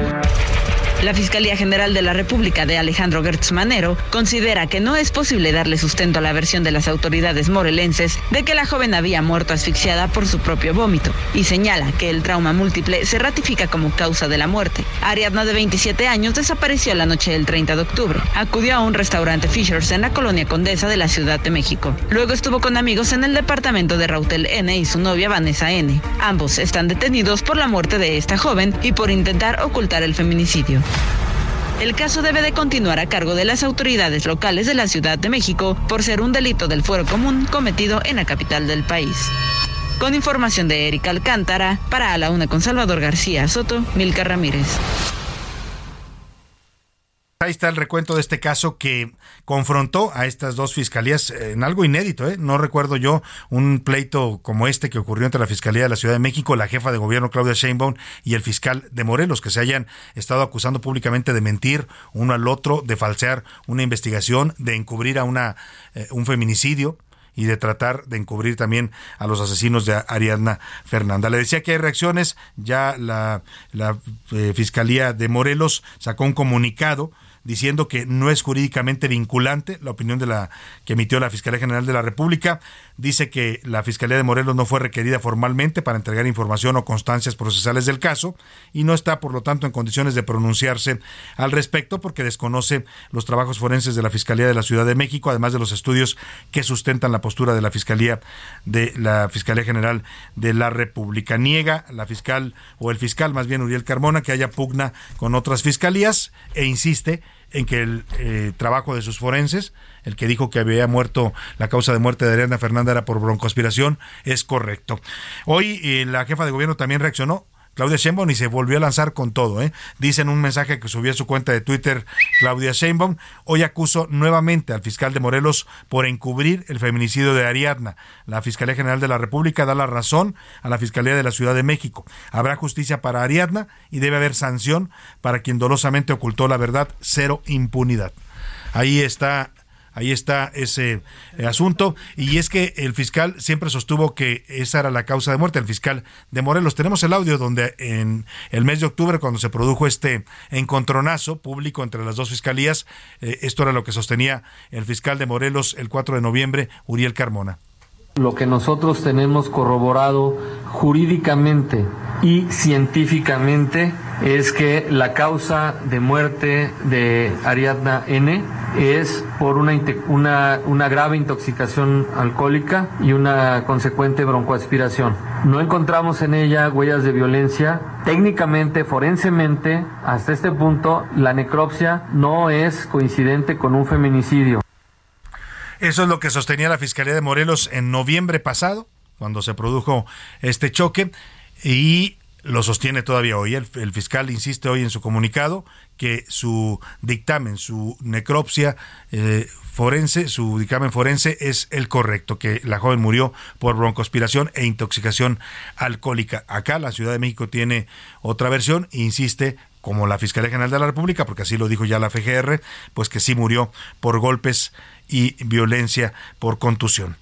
La General de la República de Alejandro Gertz Manero considera que no es posible darle sustento a la versión de las autoridades morelenses de que la joven había muerto asfixiada por su propio vómito y señala que el trauma múltiple se ratifica como causa de la muerte. Ariadna, de 27 años, desapareció la noche del 30 de octubre. Acudió a un restaurante Fishers en la colonia Condesa de la Ciudad de México. Luego estuvo con amigos en el departamento de Rautel N y su novia Vanessa N. Ambos están detenidos por la muerte de esta joven y por intentar ocultar el feminicidio. El caso debe de continuar a cargo de las autoridades locales de la Ciudad de México por ser un delito del fuero común cometido en la capital del país. Con información de Erika Alcántara, para a la una con Salvador García Soto, Milka Ramírez. Ahí está el recuento de este caso que confrontó a estas dos fiscalías en algo inédito. ¿eh? No recuerdo yo un pleito como este que ocurrió entre la Fiscalía de la Ciudad de México, la jefa de gobierno Claudia Sheinbaum y el fiscal de Morelos, que se hayan estado acusando públicamente de mentir uno al otro, de falsear una investigación, de encubrir a una, eh, un feminicidio y de tratar de encubrir también a los asesinos de Ariadna Fernanda. Le decía que hay reacciones, ya la, la eh, Fiscalía de Morelos sacó un comunicado diciendo que no es jurídicamente vinculante la opinión de la que emitió la Fiscalía General de la República. Dice que la Fiscalía de Morelos no fue requerida formalmente para entregar información o constancias procesales del caso y no está, por lo tanto, en condiciones de pronunciarse al respecto porque desconoce los trabajos forenses de la Fiscalía de la Ciudad de México, además de los estudios que sustentan la postura de la Fiscalía de la Fiscalía General de la República. Niega la fiscal o el fiscal, más bien Uriel Carmona, que haya pugna con otras fiscalías e insiste en que el eh, trabajo de sus forenses, el que dijo que había muerto, la causa de muerte de Ariana Fernanda era por broncoaspiración, es correcto. Hoy eh, la jefa de gobierno también reaccionó Claudia Sheinbaum y se volvió a lanzar con todo. ¿eh? Dice en un mensaje que subió a su cuenta de Twitter Claudia Sheinbaum, hoy acuso nuevamente al fiscal de Morelos por encubrir el feminicidio de Ariadna. La Fiscalía General de la República da la razón a la Fiscalía de la Ciudad de México. Habrá justicia para Ariadna y debe haber sanción para quien dolosamente ocultó la verdad. Cero impunidad. Ahí está Ahí está ese eh, asunto. Y es que el fiscal siempre sostuvo que esa era la causa de muerte, el fiscal de Morelos. Tenemos el audio donde en el mes de octubre, cuando se produjo este encontronazo público entre las dos fiscalías, eh, esto era lo que sostenía el fiscal de Morelos el 4 de noviembre, Uriel Carmona. Lo que nosotros tenemos corroborado jurídicamente y científicamente es que la causa de muerte de Ariadna N es por una, una, grave intoxicación alcohólica y una consecuente broncoaspiración. No encontramos en ella huellas de violencia. Técnicamente, forensemente, hasta este punto, la necropsia no es coincidente con un feminicidio. Eso es lo que sostenía la Fiscalía de Morelos en noviembre pasado, cuando se produjo este choque, y lo sostiene todavía hoy. El, fiscal insiste hoy en su comunicado que su dictamen, su necropsia eh, forense, su dictamen forense es el correcto, que la joven murió por broncoaspiración e intoxicación alcohólica. Acá la Ciudad de México tiene otra versión insiste como la Fiscalía General de la República, porque así lo dijo ya la FGR, pues que sí murió por golpes y violencia por contusión.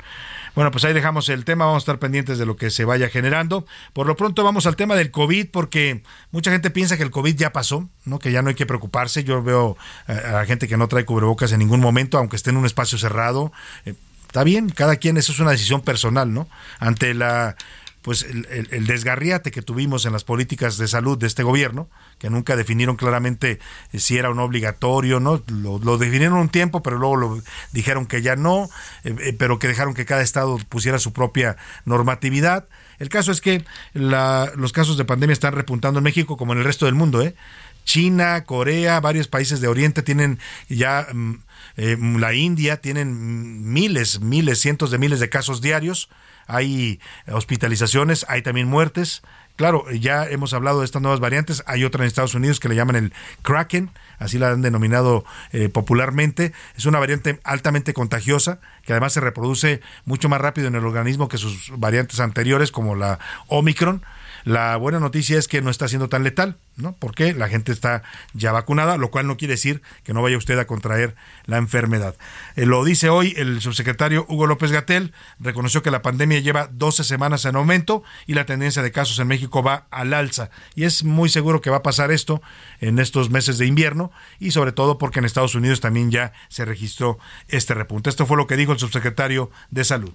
Bueno, pues ahí dejamos el tema, vamos a estar pendientes de lo que se vaya generando. Por lo pronto vamos al tema del COVID, porque mucha gente piensa que el COVID ya pasó, ¿no? que ya no hay que preocuparse. Yo veo a la gente que no trae cubrebocas en ningún momento, aunque esté en un espacio cerrado. Eh, está bien, cada quien, eso es una decisión personal, ¿no? Ante la pues el, desgarriate que tuvimos en las políticas de salud de este gobierno, que nunca definieron claramente eh, si era un obligatorio, ¿no? Lo, definieron un tiempo, pero luego lo dijeron que ya no, eh, eh, pero que dejaron que cada estado pusiera su propia normatividad. El caso es que la, los casos de pandemia están repuntando en México como en el resto del mundo, ¿eh? China, Corea, varios países de Oriente tienen ya mm, la India tienen miles, miles, cientos de miles de casos diarios hay hospitalizaciones, hay también muertes. Claro, ya hemos hablado de estas nuevas variantes. Hay otra en Estados Unidos que le llaman el Kraken, así la han denominado eh, popularmente. Es una variante altamente contagiosa que además se reproduce mucho más rápido en el organismo que sus variantes anteriores, como la Omicron. La buena noticia es que no está siendo tan letal, ¿no? Porque la gente está ya vacunada, lo cual no quiere decir que no vaya usted a contraer la enfermedad. Eh, lo dice hoy el subsecretario Hugo López Gatel, reconoció que la pandemia lleva 12 semanas en aumento y la tendencia de casos en México va al alza. Y es muy seguro que va a pasar esto en estos meses de invierno y sobre todo porque en Estados Unidos también ya se registró este repunte. Esto fue lo que dijo el subsecretario de Salud.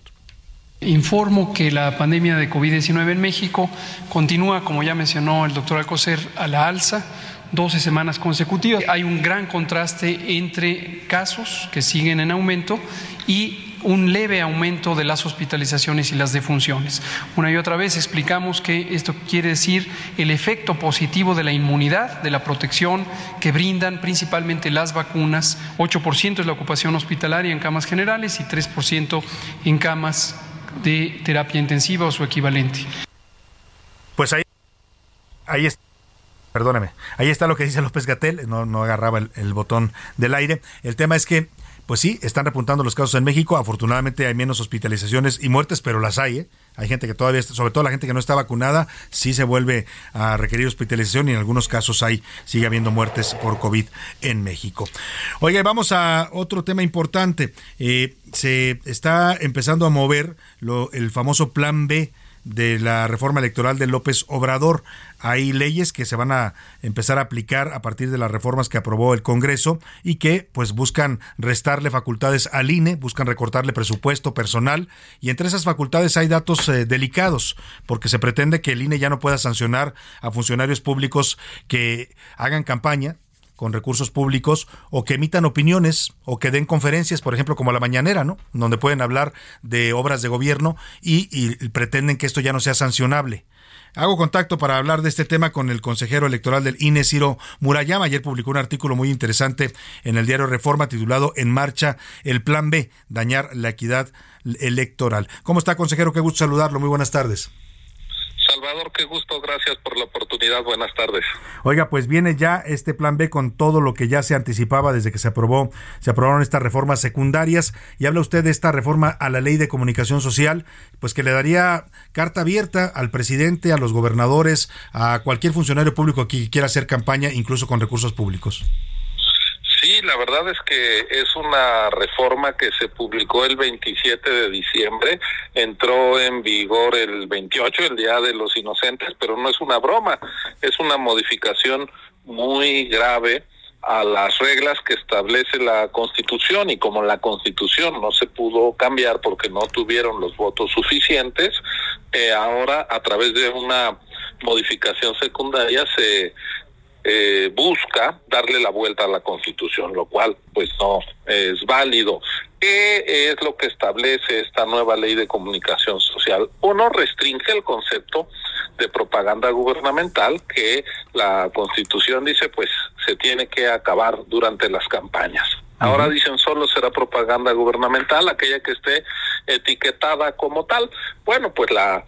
Informo que la pandemia de COVID-19 en México continúa, como ya mencionó el doctor Alcocer, a la alza. 12 semanas consecutivas. Hay un gran contraste entre casos que siguen en aumento y un leve aumento de las hospitalizaciones y las defunciones. Una y otra vez explicamos que esto quiere decir el efecto positivo de la inmunidad, de la protección que brindan principalmente las vacunas. 8% es la ocupación hospitalaria en camas generales y 3% en camas de terapia intensiva o su equivalente. Pues ahí, ahí está. Perdóname, ahí está lo que dice López Gatel, no, no agarraba el, botón del aire. El tema es que pues sí, están repuntando los casos en México. Afortunadamente hay menos hospitalizaciones y muertes, pero las hay. ¿eh? Hay gente que todavía, sobre todo la gente que no está vacunada, sí se vuelve a requerir hospitalización y en algunos casos hay, sigue habiendo muertes por COVID en México. Oiga, vamos a otro tema importante. Eh, se está empezando a mover lo, el famoso Plan B de la reforma electoral de López Obrador. Hay leyes que se van a empezar a aplicar a partir de las reformas que aprobó el Congreso y que pues buscan restarle facultades al INE, buscan recortarle presupuesto personal y entre esas facultades hay datos eh, delicados porque se pretende que el INE ya no pueda sancionar a funcionarios públicos que hagan campaña con recursos públicos o que emitan opiniones o que den conferencias, por ejemplo, como la mañanera, ¿no? Donde pueden hablar de obras de gobierno y, pretenden que esto ya no sea sancionable. Hago contacto para hablar de este tema con el consejero electoral del INE, Ciro Murayama. Ayer publicó un artículo muy interesante en el diario Reforma titulado En marcha el plan B, dañar la equidad electoral. ¿Cómo está, consejero? Qué gusto saludarlo. Muy buenas tardes. Salvador, qué gusto, gracias por la oportunidad. Buenas tardes. Oiga, pues viene ya este plan B con todo lo que ya se anticipaba desde que se aprobó, se aprobaron estas reformas secundarias y habla usted de esta reforma a la Ley de Comunicación Social, pues que le daría carta abierta al presidente, a los gobernadores, a cualquier funcionario público que quiera hacer campaña, incluso con recursos públicos. Sí, la verdad es que es una reforma que se publicó el 27 de diciembre, entró en vigor el 28, el Día de los Inocentes, pero no es una broma, es una modificación muy grave a las reglas que establece la Constitución y como la Constitución no se pudo cambiar porque no tuvieron los votos suficientes, eh, ahora a través de una modificación secundaria se eh, busca darle la vuelta a la Constitución, lo cual pues no es válido. ¿Qué es lo que establece esta nueva ley de comunicación social? Uno restringe el concepto de propaganda gubernamental que la Constitución dice pues se tiene que acabar durante las campañas. Ahora dicen solo será propaganda gubernamental aquella que esté etiquetada como tal. Bueno, pues la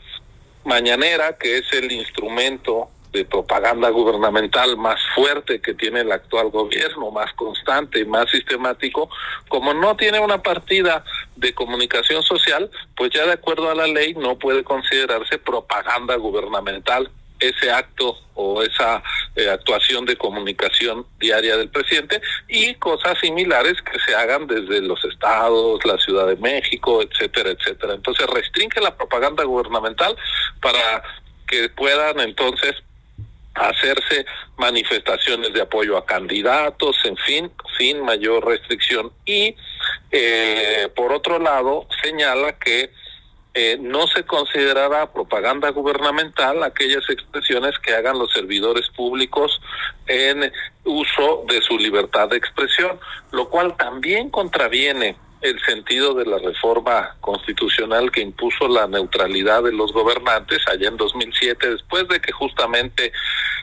mañanera, que es el instrumento de propaganda gubernamental más fuerte que tiene el actual gobierno, más constante y más sistemático, como no tiene una partida de comunicación social, pues ya de acuerdo a la ley no puede considerarse propaganda gubernamental ese acto o esa eh, actuación de comunicación diaria del presidente y cosas similares que se hagan desde los estados, la Ciudad de México, etcétera, etcétera. Entonces restringe la propaganda gubernamental para que puedan entonces hacerse manifestaciones de apoyo a candidatos, en fin, sin mayor restricción. Y eh, por otro lado, señala que eh, no se considerará propaganda gubernamental aquellas expresiones que hagan los servidores públicos en uso de su libertad de expresión, lo cual también contraviene el sentido de la reforma constitucional que impuso la neutralidad de los gobernantes allá en 2007, después de que justamente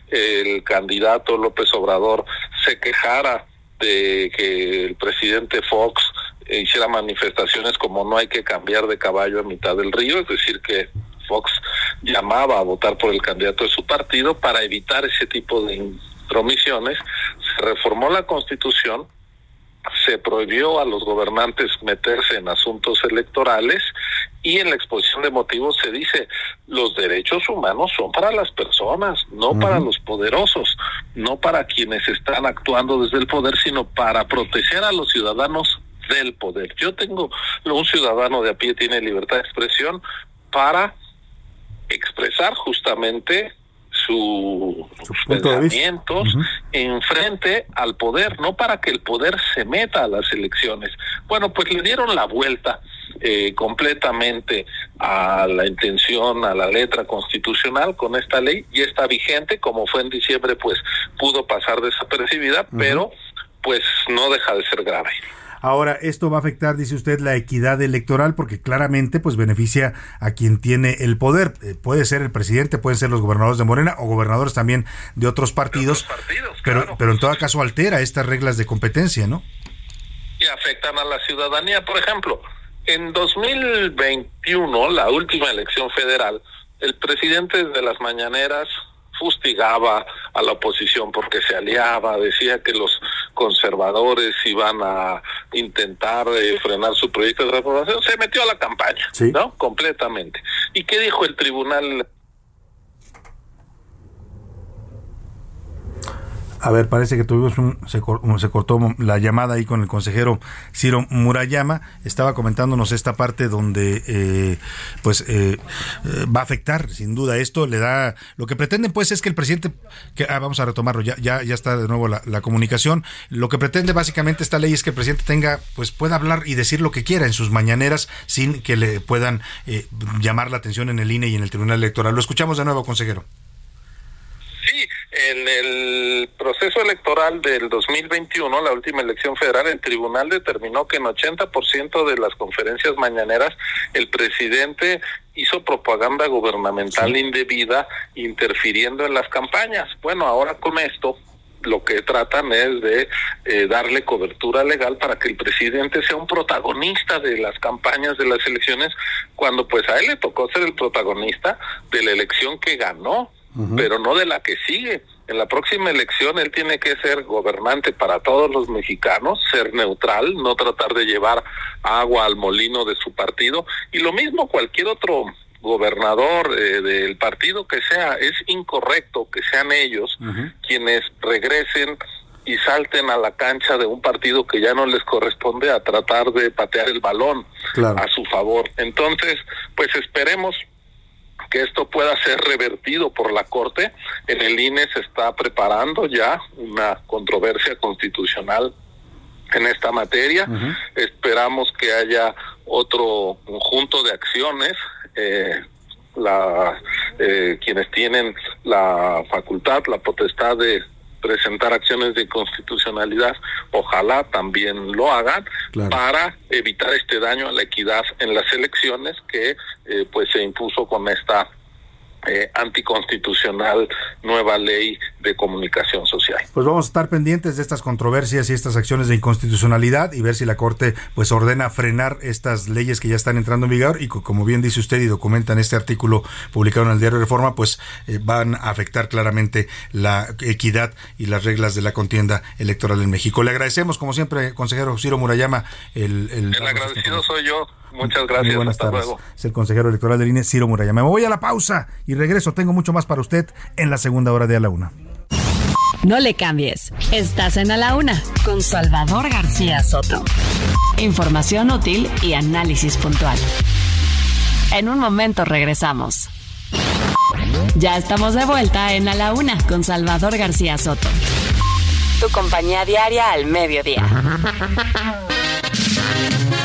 el candidato López Obrador se quejara de que el presidente Fox hiciera manifestaciones como no hay que cambiar de caballo a mitad del río, es decir, que Fox llamaba a votar por el candidato de su partido para evitar ese tipo de intromisiones, se reformó la constitución se prohibió a los gobernantes meterse en asuntos electorales y en la exposición de motivos se dice los derechos humanos son para las personas, no para los poderosos, no para quienes están actuando desde el poder, sino para proteger a los ciudadanos del poder. Yo tengo, un ciudadano de a pie tiene libertad de expresión para expresar justamente sus pensamientos en frente al poder, no para que el poder se meta a las elecciones. Bueno, pues le dieron la vuelta eh, completamente a la intención, a la letra constitucional con esta ley y está vigente, como fue en diciembre, pues pudo pasar desapercibida, pero pues no deja de ser grave. Ahora, esto va a afectar, dice usted, la equidad electoral porque claramente pues beneficia a quien tiene el poder. Eh, puede ser el presidente, pueden ser los gobernadores de Morena o gobernadores también de otros partidos, pero, pero en todo caso altera estas reglas de competencia, ¿no? Y afectan a la ciudadanía. Por ejemplo, en 2021, la última elección federal, el presidente de las mañaneras fustigaba a la oposición porque se aliaba, decía que los conservadores iban a intentar eh, frenar su proyecto de reprobación, se metió a la campaña, ¿no? Completamente. ¿Y qué dijo el tribunal? A ver, parece que tuvimos un, se, se, cortó la llamada ahí con el consejero Ciro Murayama. Estaba comentándonos esta parte donde, eh, pues, eh, eh, va a afectar, sin duda, esto. Le da, lo que pretenden, pues, es que el presidente, que ah, vamos a retomarlo, ya, ya, ya está de nuevo la, la, comunicación. Lo que pretende básicamente esta ley es que el presidente tenga, pues, pueda hablar y decir lo que quiera en sus mañaneras sin que le puedan llamar la atención en el INE y en el Tribunal Electoral. Lo escuchamos de nuevo, consejero. Sí, en el proceso electoral del 2021, la última elección federal, el tribunal determinó que en 80% de las conferencias mañaneras el presidente hizo propaganda gubernamental indebida interfiriendo en las campañas. Bueno, ahora con esto lo que tratan es de eh, darle cobertura legal para que el presidente sea un protagonista de las campañas de las elecciones, cuando pues a él le tocó ser el protagonista de la elección que ganó pero no de la que sigue. En la próxima elección él tiene que ser gobernante para todos los mexicanos, ser neutral, no tratar de llevar agua al molino de su partido y lo mismo cualquier otro gobernador eh, del partido que sea, es incorrecto que sean ellos quienes regresen y salten a la cancha de un partido que ya no les corresponde a tratar de patear el balón a su favor. Entonces, pues esperemos que esto pueda ser revertido por la Corte. En el INE se está preparando ya una controversia constitucional en esta materia. Esperamos que haya otro conjunto de acciones. Eh, la, eh, quienes tienen la facultad, la potestad de presentar acciones de constitucionalidad, ojalá también lo hagan para evitar este daño a la equidad en las elecciones que eh, pues se impuso con esta eh, anticonstitucional nueva ley de comunicación social. Pues vamos a estar pendientes de estas controversias y estas acciones de inconstitucionalidad y ver si la Corte pues ordena frenar estas leyes que ya están entrando en vigor y como bien dice usted y documenta en este artículo publicado en el diario Reforma, pues eh, van a afectar claramente la equidad y las reglas de la contienda electoral en México. Le agradecemos como siempre, consejero Ciro Murayama. El, el, el agradecido soy yo. Muchas gracias. buenas Hasta tardes. Luego. Es el consejero electoral del INE, Ciro Murayama. Me voy a la pausa y regreso. Tengo mucho más para usted en la segunda hora de A la Una. No le cambies. Estás en A la Una con Salvador García Soto. Información útil y análisis puntual. En un momento regresamos. Ya estamos de vuelta en A la Una con Salvador García Soto. Tu compañía diaria al mediodía.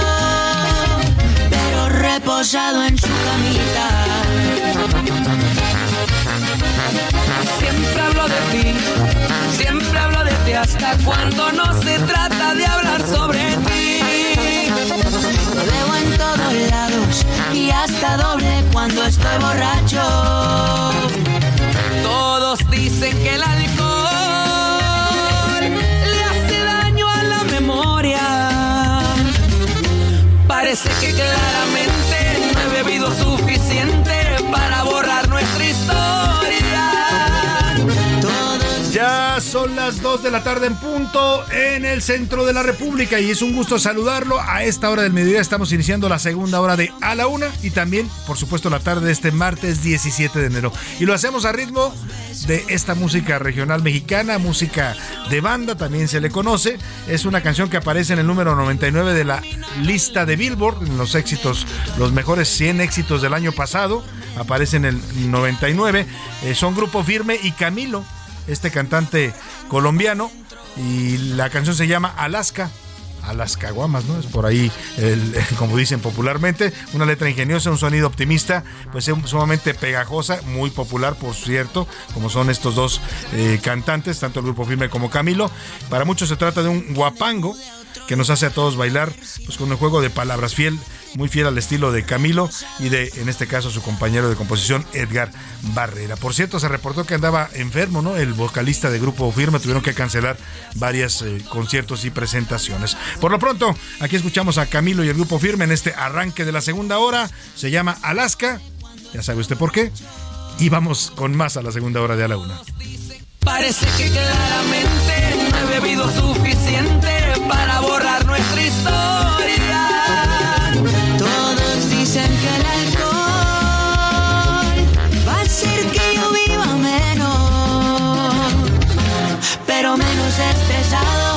reposado en su camita. Siempre hablo de ti, siempre hablo de ti hasta cuando no se trata de hablar sobre ti. Lo veo en todos lados y hasta doble cuando estoy borracho. Todos dicen que el alcohol le hace daño a la memoria. Parece que claramente suficiente para borrar nuestra historia. Son las 2 de la tarde en punto en el centro de la República y es un gusto saludarlo. A esta hora del mediodía estamos iniciando la segunda hora de A la Una y también, por supuesto, la tarde de este martes 17 de enero. Y lo hacemos a ritmo de esta música regional mexicana, música de banda, también se le conoce. Es una canción que aparece en el número 99 de la lista de Billboard, en los éxitos, los mejores 100 éxitos del año pasado. Aparece en el 99. Eh, son Grupo Firme y Camilo, este cantante colombiano. Y la canción se llama Alaska. a las ¿no? Es por ahí, como dicen popularmente, una letra ingeniosa, un sonido optimista, pues es sumamente pegajosa, muy popular, por cierto, como son estos dos eh, cantantes, tanto el grupo firme como Camilo. Para muchos se trata de un guapango que nos hace a todos bailar, pues con un juego de palabras fiel, muy fiel al estilo de Camilo y de, en este caso, su compañero de composición, Edgar Barrera. Por cierto, se reportó que andaba enfermo, ¿no? El vocalista de Grupo Firme tuvieron que cancelar varios eh, conciertos y presentaciones. Por lo pronto, aquí escuchamos a Camilo y el Grupo Firme en este arranque de la segunda hora. Se llama Alaska, ya sabe usted por qué. Y vamos con más a la segunda hora de a la una. Parece que claramente no he bebido suficiente para borrar nuestra historia. Todos dicen que el alcohol va a hacer que yo viva menos, pero menos estresado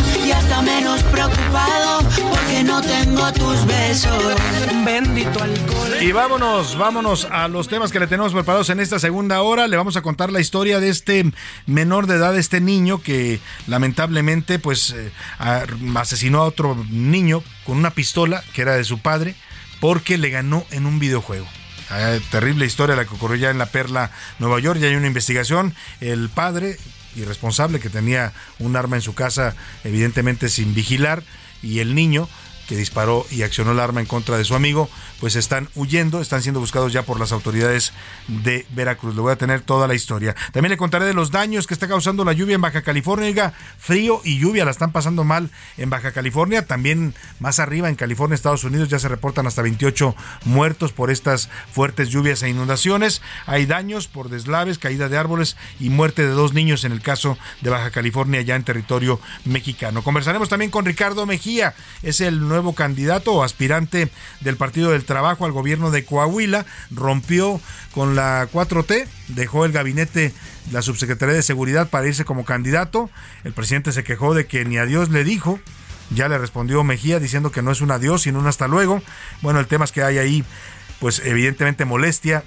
menos preocupado porque no tengo tus besos. Bendito alcohol. Y vámonos, vámonos a los temas que le tenemos preparados en esta segunda hora. Le vamos a contar la historia de este menor de edad, este niño que lamentablemente pues eh, asesinó a otro niño con una pistola que era de su padre porque le ganó en un videojuego. Ah, terrible historia la que ocurrió ya en la Perla, Nueva York. Ya hay una investigación. El padre irresponsable que tenía un arma en su casa, evidentemente sin vigilar, y el niño que disparó y accionó el arma en contra de su amigo, pues están huyendo, están siendo buscados ya por las autoridades de Veracruz. Le voy a tener toda la historia. También le contaré de los daños que está causando la lluvia en Baja California. Frío y lluvia la están pasando mal en Baja California. También más arriba en California, Estados Unidos, ya se reportan hasta 28 muertos por estas fuertes lluvias e inundaciones. Hay daños por deslaves, caída de árboles y muerte de dos niños en el caso de Baja California, ya en territorio mexicano. Conversaremos también con Ricardo Mejía, es el nuevo candidato o aspirante del Partido del Trabajo al gobierno de Coahuila. Rompió con la 4T, dejó el gabinete, la subsecretaría de Seguridad para irse como candidato. El presidente se quejó de que ni a Dios le dijo. Ya le respondió Mejía diciendo que no es un adiós, sino un hasta luego. Bueno, el tema es que hay ahí, pues evidentemente molestia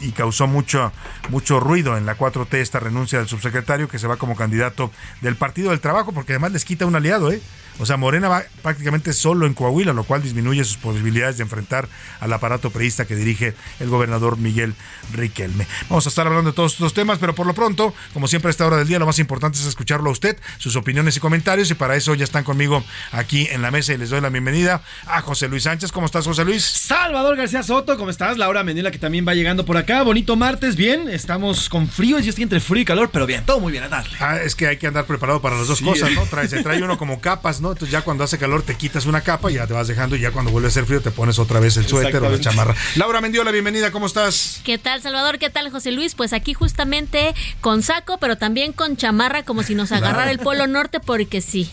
y causó mucho, mucho ruido en la 4T esta renuncia del subsecretario que se va como candidato del Partido del Trabajo, porque además les quita un aliado, ¿eh? O sea, Morena va prácticamente solo en Coahuila, lo cual disminuye sus posibilidades de enfrentar al aparato priista que dirige el gobernador Miguel Riquelme. Vamos a estar hablando de todos estos temas, pero por lo pronto, como siempre a esta hora del día, lo más importante es escucharlo a usted, sus opiniones y comentarios, y para eso ya están conmigo aquí en la mesa y les doy la bienvenida a José Luis Sánchez. ¿Cómo estás, José Luis? Salvador García Soto, ¿cómo estás? Laura Menela, que también va llegando por acá. Bonito martes, bien. Estamos con frío, yo estoy entre frío y calor, pero bien, todo muy bien, a darle. Ah, es que hay que andar preparado para las dos Sí. cosas, ¿no? Trae, se trae uno como capas, ¿no? Entonces ya cuando hace calor te quitas una capa y ya te vas dejando y ya cuando vuelve a hacer frío te pones otra vez el suéter o la chamarra. Laura Mendiola, bienvenida, ¿cómo estás? ¿Qué tal, Salvador? ¿Qué tal, José Luis? Pues aquí justamente con saco, pero también con chamarra, como si nos agarrara Claro. el Polo Norte, porque sí.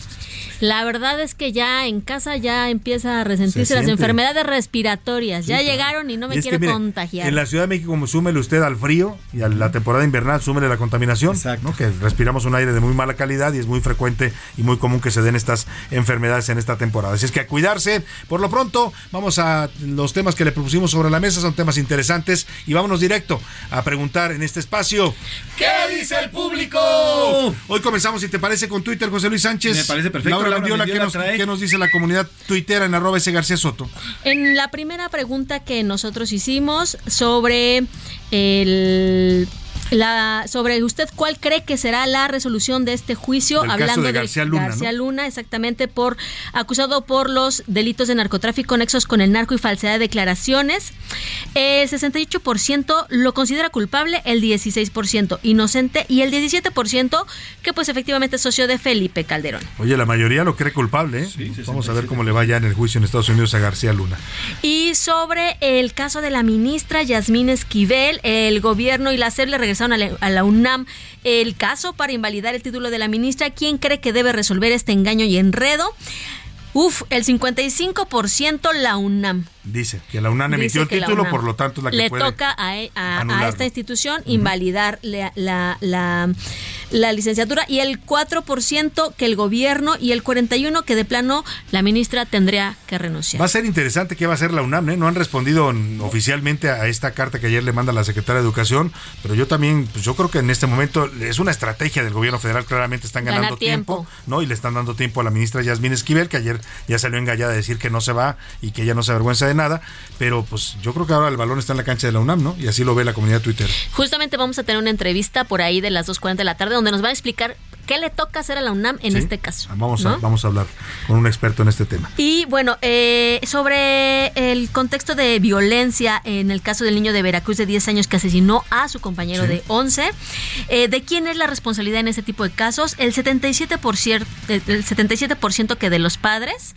La verdad es que ya en casa ya empieza a resentirse Se las enfermedades respiratorias. Sí, ya claro. llegaron y no me Y que, quiero mire, contagiar. En la Ciudad de México, como súmele usted al frío y a la temporada invernal, súmele la contaminación, ¿no? que respiramos un aire de muy mala calidad y es muy frecuente y muy común que se den estas enfermedades en esta temporada. Así es que a cuidarse. Por lo pronto, vamos a los temas que le propusimos sobre la mesa, son temas interesantes y vámonos directo a preguntar en este espacio. ¿Qué dice el público? Hoy comenzamos, si te parece, con Twitter, José Luis Sánchez. Me parece perfecto, Laura ¿qué nos, qué nos dice la comunidad tuitera en arroba ese García Soto? En la primera pregunta que nosotros hicimos sobre el la sobre usted cuál cree que será la resolución de este juicio Del caso hablando de García Luna, ¿no? García Luna, exactamente por acusado por los delitos de narcotráfico nexos con el narco y falsedad de declaraciones. El 68% lo considera culpable, el 16% inocente y el 17% que pues efectivamente es socio de Felipe Calderón. Oye, la mayoría lo cree culpable, ¿eh? Vamos a ver cómo le va ya en el juicio en Estados Unidos a García Luna. Y sobre el caso de la ministra Yasmín Esquivel, el gobierno y la SEP le regresaron a la, a la UNAM el caso para invalidar el título de la ministra. ¿Quién cree que debe resolver este engaño y enredo? Uf, el 55% la UNAM. Dice que la UNAM emitió Dice el título, por lo tanto es la que Le puede. toca a, a- a anularlo. esta institución invalidar la, la- la la licenciatura y el 4% que el gobierno y el 41% que de plano la ministra tendría que renunciar. Va a ser interesante qué va a hacer la UNAM, ¿eh? No han respondido oficialmente a esta carta que ayer le manda la secretaria de Educación, pero yo también, pues yo creo que en este momento es una estrategia del gobierno federal, claramente están ganando tiempo. ¿no? Y le están dando tiempo a la ministra Yasmín Esquivel, que ayer ya salió engallada a decir que no se va y que ella no se avergüenza de nada, pero pues yo creo que ahora el balón está en la cancha de la UNAM, ¿no? Y así lo ve la comunidad Twitter. Justamente vamos a tener una entrevista por ahí de las 2.40 de la tarde donde nos va a explicar ¿Qué le toca hacer a la UNAM en este caso? Vamos, a, vamos a hablar con un experto en este tema. Y bueno, eh, sobre el contexto de violencia en el caso del niño de Veracruz de 10 años que asesinó a su compañero de 11, eh, ¿de quién es la responsabilidad en ese tipo de casos? El 77%, el 77 que de los padres,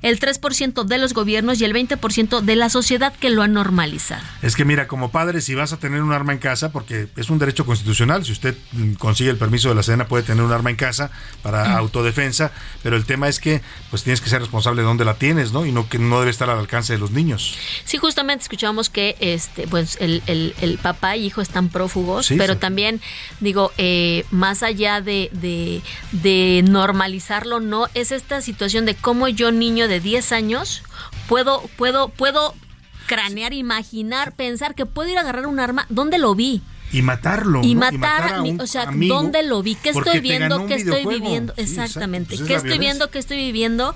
el 3% de los gobiernos y el 20% de la sociedad que lo ha normalizado. Es que mira, como padre, si vas a tener un arma en casa, porque es un derecho constitucional, si usted consigue el permiso de la Sedena puede tener un arma en casa para autodefensa, pero el tema es que pues tienes que ser responsable de dónde la tienes, ¿no? Y no que no debe estar al alcance de los niños. Sí, justamente escuchamos que este pues el, el, papá y hijo están prófugos, pero también digo, eh, más allá de, de, de normalizarlo, no, es esta situación de cómo yo niño de 10 años puedo, puedo, puedo cranear, imaginar, pensar que puedo ir a agarrar un arma, ¿dónde lo vi? Y matarlo. Y matar, a, o sea, ¿dónde lo vi? ¿Qué estoy viendo? ¿Qué estoy viviendo? Exactamente. ¿Qué estoy viendo? ¿Qué estoy viviendo?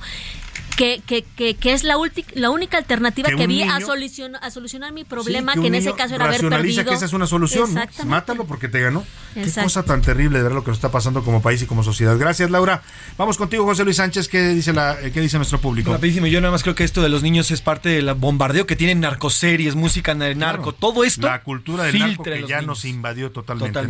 Que, que, que, es la, la única alternativa que, vi a, solucionar, a solucionar mi problema, que, en ese caso era haber perdido. que esa es una solución, Mátalo porque te ganó. Qué cosa tan terrible de ver lo que nos está pasando como país y como sociedad. Gracias, Laura. Vamos contigo, José Luis Sánchez. ¿Qué dice, la, qué dice nuestro público? Rapidísimo, yo nada más creo que esto de los niños es parte del bombardeo que tienen narcoseries, música de narco, todo esto. La cultura del narco que ya nos invadió totalmente.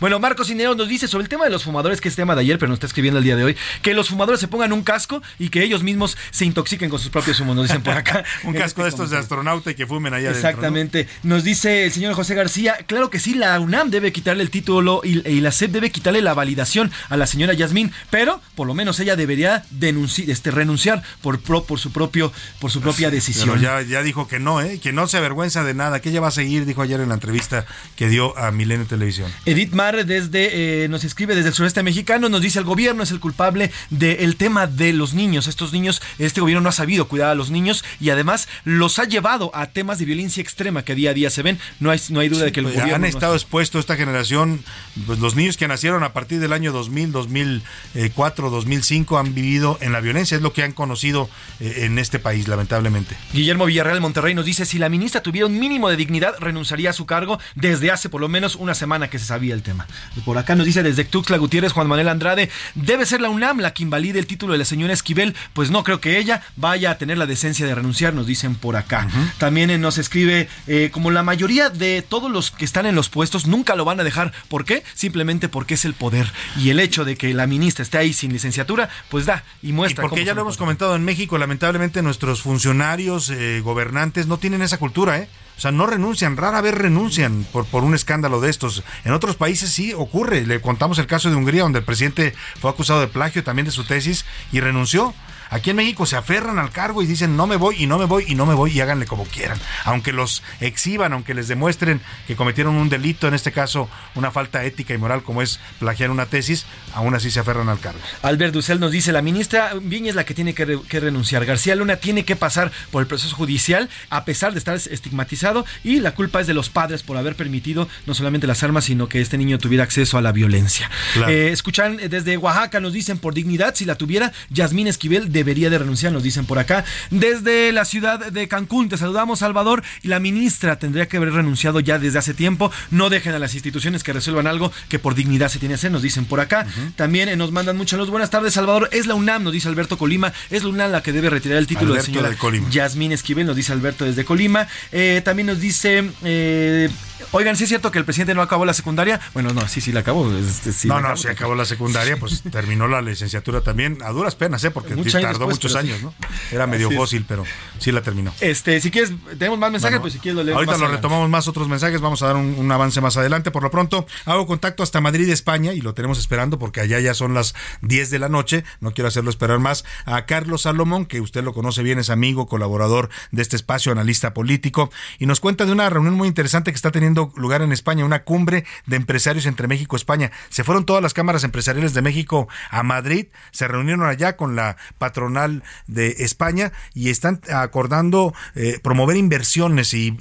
Bueno, Marcos Cinero nos dice sobre el tema de los fumadores, que es tema de ayer, pero nos está escribiendo el día de hoy, que los fumadores se pongan un casco y que ellos mismos se intoxiquen con sus propios humos, nos dicen por acá. un casco de estos de astronauta y que fumen allá Exactamente. Nos dice el señor José García, claro que sí, la UNAM debe quitarle el título y, la SEP debe quitarle la validación a la señora Yasmín, pero por lo menos ella debería denunciar, este, renunciar por, por su propio, por su propia decisión. ya, ya dijo que no, ¿eh? que no se avergüenza de nada, que ella va a seguir, dijo ayer en la entrevista que dio a Milenio Televisión. Edith Mar desde, eh, nos escribe desde el sureste mexicano, nos dice el gobierno es el culpable del tema de los niños. Estos niños, este gobierno no ha sabido cuidar a los niños y además los ha llevado a temas de violencia extrema que día a día se ven. No hay, no hay duda de que el pues, gobierno han estado expuestos esta generación, pues los niños que nacieron a partir del año 2000, 2004, 2005 han vivido en la violencia, es lo que han conocido eh, en este país, lamentablemente. Guillermo Villarreal Monterrey nos dice, si la ministra tuviera un mínimo de dignidad, renunciaría a su cargo desde hace por lo menos una semana que se sabía el tema. Por acá nos dice desde Tuxtla Gutiérrez, Juan Manuel Andrade, debe ser la UNAM la que invalide el título de la señora Esquivel, pues no creo que ella vaya a tener la decencia de renunciar, nos dicen por acá. También eh, nos escribe, eh, como la mayoría de todos los que están en los puestos, nunca lo van a dejar. ¿Por qué? Simplemente porque es el poder. Y el hecho de que la ministra esté ahí sin licenciatura, pues da y muestra. Y porque ya lo hemos comentado en México, lamentablemente nuestros funcionarios, eh, gobernantes, no tienen esa cultura, ¿eh? O sea, no renuncian, rara vez renuncian por, por un escándalo de estos. En otros países sí ocurre. Le contamos el caso de Hungría, donde el presidente fue acusado de plagio también de su tesis y renunció. Aquí en México se aferran al cargo y dicen no me voy y no me voy y no me voy y háganle como quieran. Aunque los exhiban, aunque les demuestren que cometieron un delito, en este caso una falta ética y moral como es plagiar una tesis, aún así se aferran al cargo. Albert Dussel nos dice, la ministra Viña es la que tiene que, renunciar. García Luna tiene que pasar por el proceso judicial a pesar de estar estigmatizado y la culpa es de los padres por haber permitido no solamente las armas, sino que este niño tuviera acceso a la violencia. Eh, escuchan desde Oaxaca, nos dicen por dignidad, si la tuviera, Yasmín Esquivel de debería de renunciar, nos dicen por acá. Desde la ciudad de Cancún, te saludamos, Salvador, y la ministra tendría que haber renunciado ya desde hace tiempo. No dejen a las instituciones que resuelvan algo que por dignidad se tiene que hacer, nos dicen por acá. También eh, nos mandan muchas luz. Buenas tardes, Salvador. Es la UNAM, nos dice Alberto Colima. Es la UNAM la que debe retirar el título de señora Yasmín Esquivel, nos dice Alberto desde Colima. Eh, también nos dice eh, Oigan, ¿sí es cierto que el presidente no acabó la secundaria? Bueno, no, sí, sí la acabó. Este, no, no, sí acabó la secundaria, pues terminó la licenciatura también, a duras penas, ¿eh? Porque tardó muchos años, ¿no? Era medio fósil, pero sí la terminó. Este, si quieres, tenemos más mensajes, pues si quieres lo leemos Ahorita lo retomamos más otros mensajes, vamos a dar un, avance más adelante. Por lo pronto, hago contacto hasta Madrid, España, y lo tenemos esperando porque allá ya son las 10 de la noche, no quiero hacerlo esperar más, a Carlos Salomón, que usted lo conoce bien, es amigo, colaborador de este espacio, analista político, y nos cuenta de una reunión muy interesante que está teniendo lugar en España, una cumbre de empresarios entre México y España. Se fueron todas las cámaras empresariales de México a Madrid, se reunieron allá con la patronal de España y están acordando eh, promover inversiones y,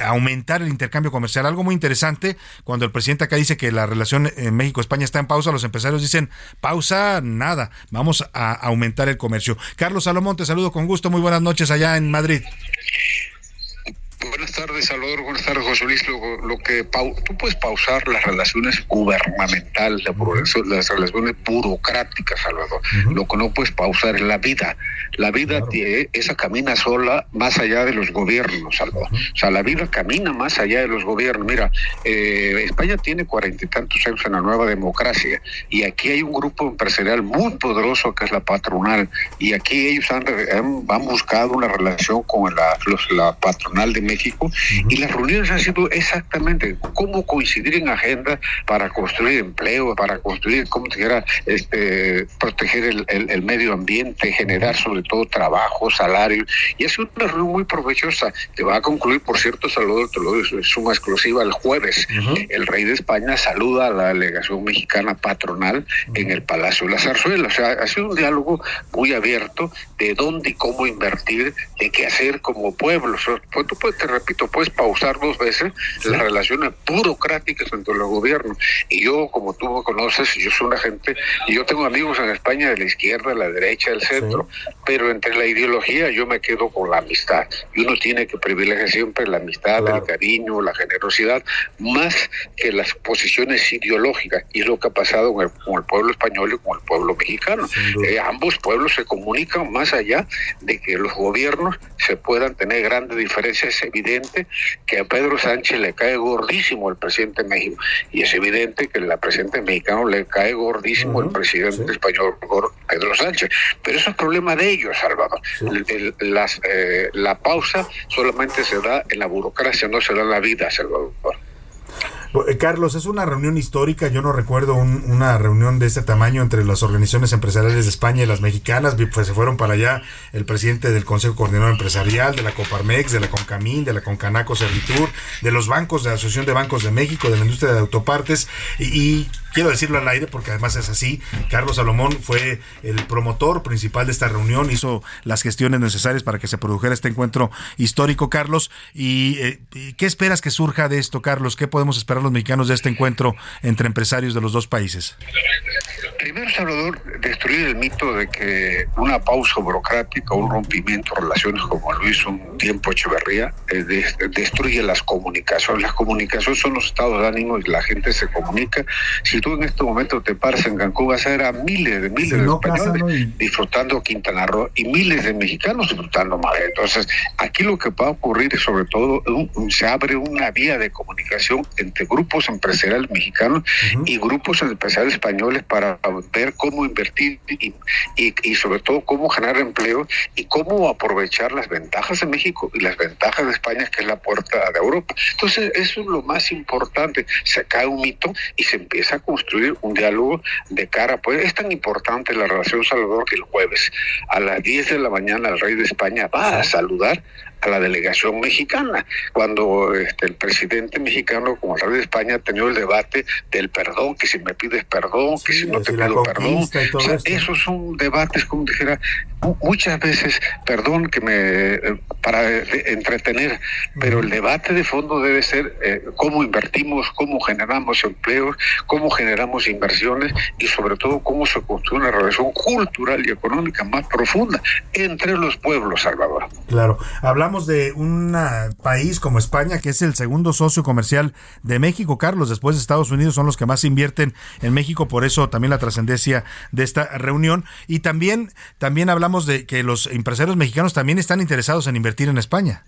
aumentar el intercambio comercial. Algo muy interesante, cuando el presidente acá dice que la relación en México-España está en pausa, los empresarios dicen, pausa, nada, vamos a aumentar el comercio. Carlos Salomón, te saludo con gusto, muy buenas noches allá en Madrid. Buenas tardes, Salvador. Buenas tardes, José Luis. Lo, que tú puedes pausar las relaciones gubernamentales, las relaciones burocráticas, Salvador. Lo que no puedes pausar es la vida. La vida, esa camina sola más allá de los gobiernos, Salvador. O sea, la vida camina más allá de los gobiernos. Mira, eh, España tiene cuarenta y tantos años en la nueva democracia y aquí hay un grupo empresarial muy poderoso que es la patronal y aquí ellos han, han, buscado una relación con la, la patronal de México y las reuniones han sido exactamente cómo coincidir en agenda para construir empleo, para construir, cómo dijera, este, proteger el, el, medio ambiente, generar sobre todo trabajo, salario. Y ha sido una reunión muy provechosa que va a concluir, por cierto, saludo, te lo digo, es una exclusiva el jueves. El rey de España saluda a la delegación mexicana patronal en el Palacio de la Zarzuela. O sea, ha sido un diálogo muy abierto de dónde y cómo invertir, de qué hacer como pueblo. Pues tú puedes, te repito, puedes pausar dos veces las relaciones burocráticas entre los gobiernos. Y yo, como tú me conoces, yo soy una gente, y yo tengo amigos en España de la izquierda, de la derecha, del centro, pero entre la ideología yo me quedo con la amistad. Y uno tiene que privilegiar siempre la amistad, el cariño, la generosidad, más que las posiciones ideológicas. Y es lo que ha pasado con el, pueblo español y con el pueblo mexicano. Eh, ambos pueblos se comunican más allá de que los gobiernos se puedan tener grandes diferencias. Evidente que a Pedro Sánchez le cae gordísimo el presidente de México y es evidente que al presidente mexicano le cae gordísimo el presidente español Pedro Sánchez. Pero eso es problema de ellos, Salvador. las, eh, la pausa solamente se da en la burocracia, no se da en la vida, Salvador. Eh, Carlos, es una reunión histórica. Yo no recuerdo una reunión de este tamaño entre las organizaciones empresariales de España y las mexicanas. Pues se fueron para allá el presidente del Consejo Coordinador Empresarial, de la Coparmex, de la Concamín, de la Concanaco Servitur, de los bancos, de la Asociación de Bancos de México, de la industria de autopartes y quiero decirlo al aire porque además es así. Carlos Salomón fue el promotor principal de esta reunión, hizo las gestiones necesarias para que se produjera este encuentro histórico, Carlos. ¿Y eh, qué esperas que surja de esto, Carlos? ¿Qué podemos esperar los mexicanos de este encuentro entre empresarios de los dos países? Primero, Salvador, destruir el mito de que una pausa burocrática, un rompimiento de relaciones como lo hizo un tiempo Echeverría, eh, destruye las comunicaciones. Las comunicaciones son los estados de ánimo y la gente se comunica. Si tú en este momento te paras en Cancún, vas a ver a miles de miles de españoles disfrutando Quintana Roo y miles de mexicanos disfrutando Madrid. Entonces, aquí lo que va a ocurrir es sobre todo se abre una vía de comunicación entre grupos empresariales mexicanos y grupos empresariales españoles para ver cómo invertir y, y, sobre todo cómo generar empleo y cómo aprovechar las ventajas de México y las ventajas de España, que es la puerta de Europa. Entonces, eso es lo más importante. Se cae un mito y se empieza a construir un diálogo de cara. Pues es tan importante la relación Salvador que el jueves a las 10 de la mañana el rey de España va a saludar a la delegación mexicana, cuando este, el presidente mexicano, como el rey de España, ha tenido el debate del perdón, que si me pides perdón, que si no te pido perdón. esos son debates, como dijera, muchas veces, perdón que me eh, para entretener, pero el debate de fondo debe ser eh, cómo invertimos, cómo generamos empleos, cómo generamos inversiones y sobre todo cómo se construye una relación cultural y económica más profunda entre los pueblos, Salvador. Claro, hablamos de un país como España que es el segundo socio comercial de México, Carlos, después de Estados Unidos son los que más invierten en México, por eso también la trascendencia de esta reunión y también también hablamos de que los empresarios mexicanos también están interesados en invertir en España.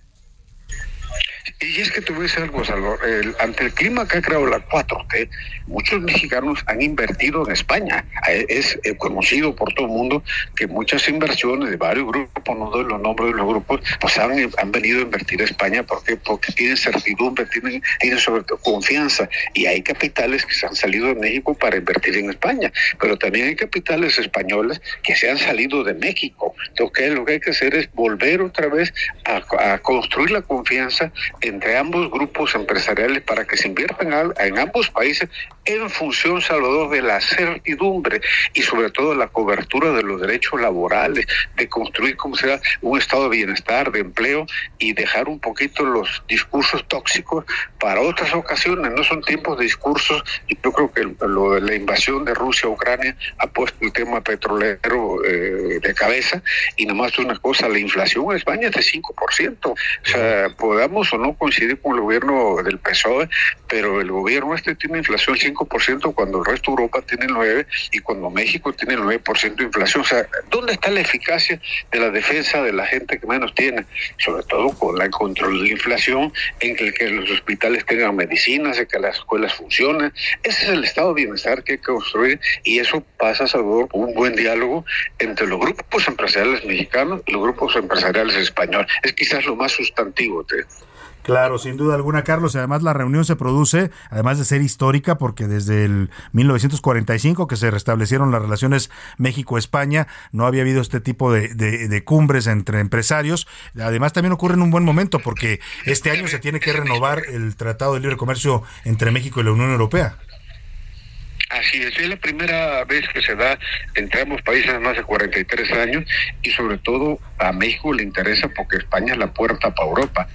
Y es que tú ves algo, Salvador, ante el clima que ha creado la 4T, muchos mexicanos han invertido en España. Eh, es eh, conocido por todo el mundo que muchas inversiones de varios grupos, no doy los nombres de los grupos, pues han, han venido a invertir a España porque, porque tienen certidumbre, tienen, tienen sobre todo confianza. Y hay capitales que se han salido de México para invertir en España, pero también hay capitales españoles que se han salido de México. Entonces, lo que hay que hacer es volver otra vez a, a construir la confianza en entre ambos grupos empresariales para que se inviertan en ambos países en función, Salvador, de la certidumbre y sobre todo la cobertura de los derechos laborales, de construir como sea un estado de bienestar, de empleo y dejar un poquito los discursos tóxicos para otras ocasiones. No son tiempos de discursos y yo creo que lo de la invasión de Rusia a Ucrania ha puesto el tema petrolero eh, de cabeza y nomás una cosa, la inflación en España es de 5%. O sea, podamos o no coincidir con el gobierno del PSOE, pero el gobierno este tiene inflación 5% cuando el resto de Europa tiene 9% y cuando México tiene el 9% de inflación. O sea, ¿dónde está la eficacia de la defensa de la gente que menos tiene? Sobre todo con el control de la inflación, en que, que los hospitales tengan medicinas, en que las escuelas funcionen. Ese es el estado de bienestar que hay que construir y eso pasa, Salvador, por un buen diálogo entre los grupos empresariales mexicanos y los grupos empresariales españoles. Es quizás lo más sustantivo. Te. Claro, sin duda alguna, Carlos. Además, la reunión se produce, además de ser histórica, porque desde el 1945 que se restablecieron las relaciones México-España, no había habido este tipo de, de, cumbres entre empresarios. Además, también ocurre en un buen momento, porque este año se tiene que renovar el Tratado de Libre Comercio entre México y la Unión Europea. Así es, es la primera vez que se da entre ambos países más de 43 años y sobre todo a México le interesa porque España es la puerta para Europa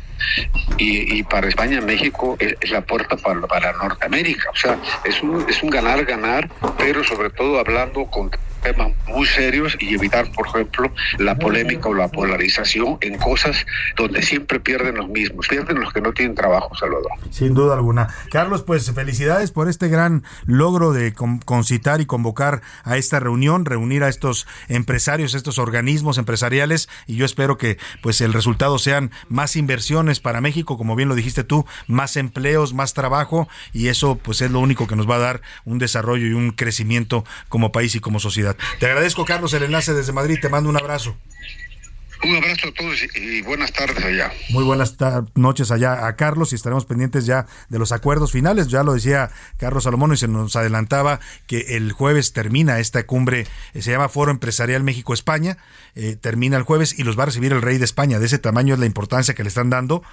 y, para España México es, la puerta para, para Norteamérica. O sea, es un, es un ganar-ganar, pero sobre todo hablando con temas muy serios y evitar, por ejemplo, la polémica o la polarización en cosas donde siempre pierden los mismos, pierden los que no tienen trabajo, Salvador. Sin duda alguna. Carlos, pues felicidades por este gran logro de concitar y convocar a esta reunión, reunir a estos empresarios, estos organismos empresariales y yo espero que pues el resultado sean más inversiones para México, como bien lo dijiste tú, más empleos, más trabajo y eso pues es lo único que nos va a dar un desarrollo y un crecimiento como país y como sociedad. Te agradezco, Carlos, el enlace desde Madrid. Te mando un abrazo. Un abrazo a todos y buenas tardes allá. Muy buenas noches allá a Carlos y estaremos pendientes ya de los acuerdos finales. Ya lo decía Carlos Salomón y se nos adelantaba que el jueves termina esta cumbre, eh, se llama Foro Empresarial México-España, eh, termina el jueves y los va a recibir el rey de España. De ese tamaño es la importancia que le están dando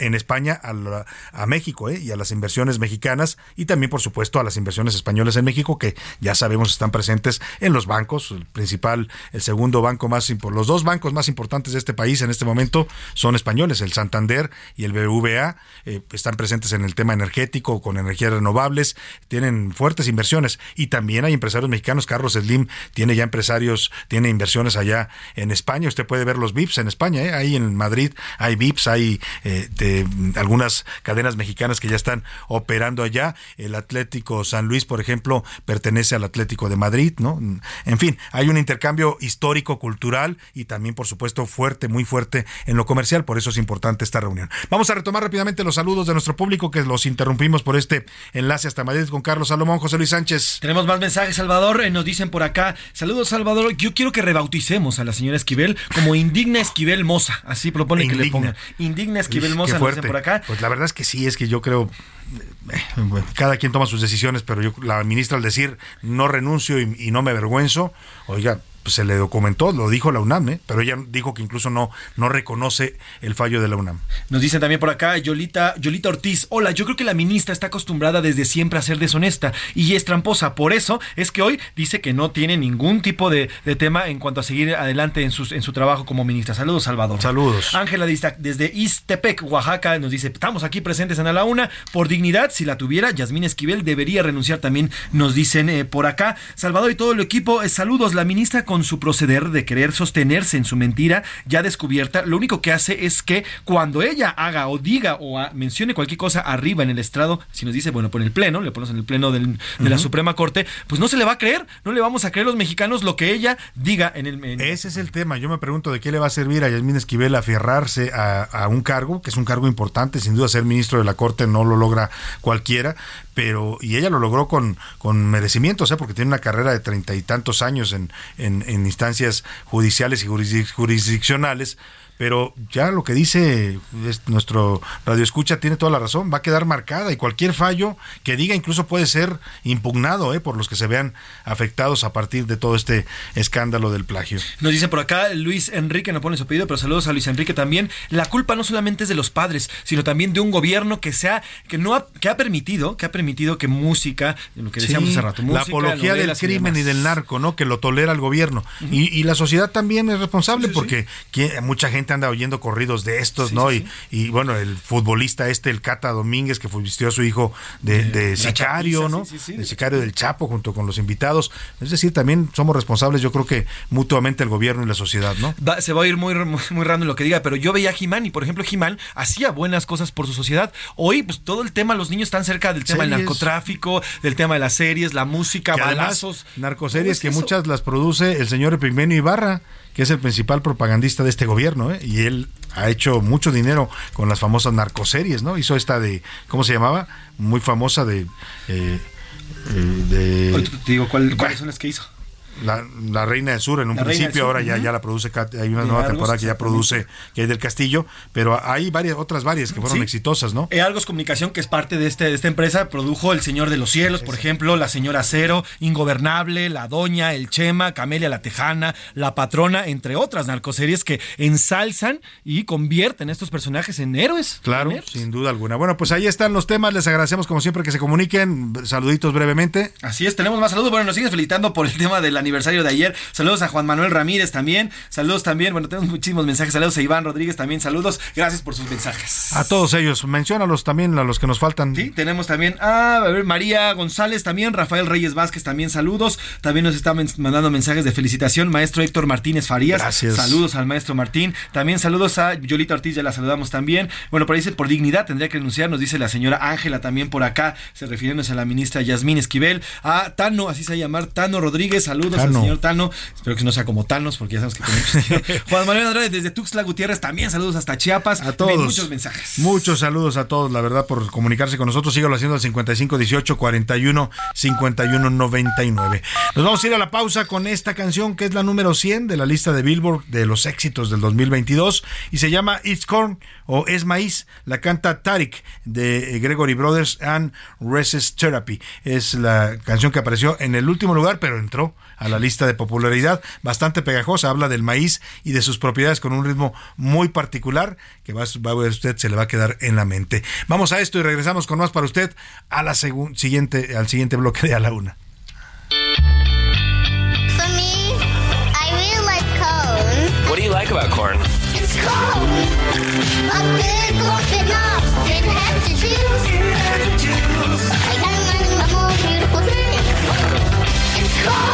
en España a, México eh, y a las inversiones mexicanas y también, por supuesto, a las inversiones españolas en México que ya sabemos están presentes en los bancos, el principal, el segundo banco más importante, los dos bancos más importantes importantes de este país en este momento son españoles, el Santander y el BBVA, eh, están presentes en el tema energético con energías renovables, tienen fuertes inversiones. Y también hay empresarios mexicanos, Carlos Slim tiene ya empresarios, tiene inversiones allá en España, usted puede ver los VIPs en España, ¿eh? ahí en Madrid hay VIPs, hay eh, de, algunas cadenas mexicanas que ya están operando allá, el Atlético San Luis, por ejemplo, pertenece al Atlético de Madrid, ¿no? En fin, hay un intercambio histórico, cultural y también, por supuesto, puesto fuerte, muy fuerte en lo comercial, por eso es importante esta reunión. Vamos a retomar rápidamente los saludos de nuestro público que los interrumpimos por este enlace hasta Madrid con Carlos Salomón, José Luis Sánchez. Tenemos más mensajes, Salvador, eh, nos dicen por acá, saludos Salvador, yo quiero que rebauticemos a la señora Esquivel como Indigna Esquivel Moza, así propone que le ponga. Indigna Esquivel Moza, nos dicen por acá. Pues la verdad es que sí, es que yo creo eh, cada quien toma sus decisiones, pero yo, la ministra al decir no renuncio y, y no me avergüenzo, oiga, pues, se le documentó, lo dijo la UNAM, ¿eh? pero ella dijo que incluso no, no reconoce el fallo de la UNAM. Nos dicen también por acá, Yolita, Yolita Ortiz, hola, yo creo que la ministra está acostumbrada desde siempre a ser deshonesta y es tramposa, por eso es que hoy dice que no tiene ningún tipo de, tema en cuanto a seguir adelante en, sus, en su trabajo como ministra. Saludos, Salvador. Saludos. Ángela desde Istepec, Oaxaca, nos dice, estamos aquí presentes en A la Una, por dignidad, si la tuviera, Yasmín Esquivel debería renunciar también, nos dicen eh, por acá. Salvador y todo el equipo, eh, saludos, la ministra con su proceder de querer sostenerse en su mentira ya descubierta, lo único que hace es que cuando ella haga o diga o mencione cualquier cosa arriba en el estrado, si nos dice, bueno, por el pleno, le ponemos en el pleno de la Suprema Corte, pues no se le va a creer, no le vamos a creer los mexicanos lo que ella diga en el... Ese es el tema, yo me pregunto de qué le va a servir a Yasmín Esquivel aferrarse a, a un cargo, que es un cargo importante, sin duda ser ministro de la Corte no lo logra cualquiera, pero y ella lo logró con, con merecimiento, o sea, porque tiene una carrera de treinta y tantos años en, en, instancias judiciales y jurisdiccionales, pero ya lo que dice nuestro radio escucha tiene toda la razón, va a quedar marcada y cualquier fallo que diga incluso puede ser impugnado ¿eh? por los que se vean afectados a partir de todo este escándalo del plagio. Nos dice por acá Luis Enrique, no pone su pedido, pero saludos a Luis Enrique también. La culpa no solamente es de los padres, sino también de un gobierno que sea, que no ha, que ha permitido, que ha permitido que música, lo que decíamos hace rato, música, la apología del crimen y, del narco, ¿no? Que lo tolera el gobierno. y, la sociedad también es responsable porque mucha gente anda oyendo corridos de estos, ¿no? y, y, bueno, el futbolista este, el Cata Domínguez, que vistió a su hijo de, sicario, ¿no? de sicario del Chapo junto con los invitados. Es decir, también somos responsables, yo creo que mutuamente el gobierno y la sociedad, ¿no? se va a ir muy, muy, raro en lo que diga, pero yo veía a Jimán y, por ejemplo, Jimán hacía buenas cosas por su sociedad. Hoy, pues todo el tema, los niños están cerca del tema del narcotráfico, del tema de las series, la música, balazos. narcoseries que muchas las produce el señor Epigmenio Ibarra que es el principal propagandista de este gobierno, ¿eh? y él ha hecho mucho dinero con las famosas narcoseries, ¿no? Hizo esta de, ¿cómo se llamaba? Muy famosa de... Eh, eh de digo, ¿cuáles son las que hizo? La, Reina del Sur en un principio, ahora ya, ya la produce, hay una nueva temporada que ya produce que hay del Castillo, pero hay varias otras varias que fueron exitosas, ¿no? E Algos Comunicación, que es parte de, este, de esta empresa, produjo El Señor de los Cielos, por ejemplo, La Señora Cero, Ingobernable, La Doña, El Chema, Camelia la Tejana, La Patrona, entre otras narcoseries que ensalzan y convierten estos personajes en héroes. Claro, sin duda alguna. Bueno, pues ahí están los temas, les agradecemos como siempre que se comuniquen, saluditos brevemente. Así es, tenemos más saludos, bueno, nos sigues felicitando por el tema de la aniversario de ayer. Saludos a Juan Manuel Ramírez también. Saludos también. Bueno, tenemos muchísimos mensajes. Saludos a Iván Rodríguez también. Saludos. Gracias por sus mensajes. A todos ellos. Menciónalos también a los que nos faltan. Sí, tenemos también a, a ver, María González también. Rafael Reyes Vázquez también. Saludos. También nos está mandando mensajes de felicitación. Maestro Héctor Martínez Farías. Gracias. Saludos al maestro Martín. También saludos a Yolita Ortiz. Ya la saludamos también. Bueno, por ahí dice por dignidad tendría que renunciar. Nos dice la señora Ángela también por acá. Se refiriéndose a la ministra Yasmín Esquivel. A Tano, así se va a llamar. Tano Rodríguez. Saludos al señor Tano. Espero que no sea como Thanos, porque ya sabemos que tenemos. Juan Manuel Andrade desde Tuxtla Gutiérrez, también saludos hasta Chiapas. A todos. Muchos mensajes. Muchos saludos a todos, la verdad, por comunicarse con nosotros. Sígalo haciendo al 55 18 41 51 99. Nos vamos a ir a la pausa con esta canción que es la número 100 de la lista de Billboard de los éxitos del 2022 y se llama It's Corn o Es Maíz. La canta Tarik de Gregory Brothers and Resist Therapy. Es la canción que apareció en el último lugar, pero entró a la lista de popularidad, bastante pegajosa, habla del maíz y de sus propiedades con un ritmo muy particular que va, a ver usted, se le va a quedar en la mente. Vamos a esto y regresamos con más para usted a la siguiente, al siguiente bloque de A la Una. What do you like about corn? It's corn. A big corn nuts. Didn't have to choose. I got a more beautiful thing. It's corn.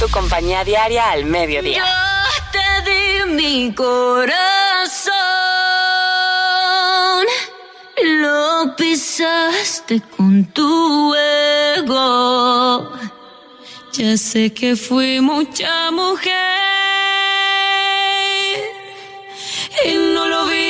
Tu compañía diaria al mediodía. Yo te di mi corazón. Lo pisaste con tu ego. Ya sé que fui mucha mujer. Y no lo viste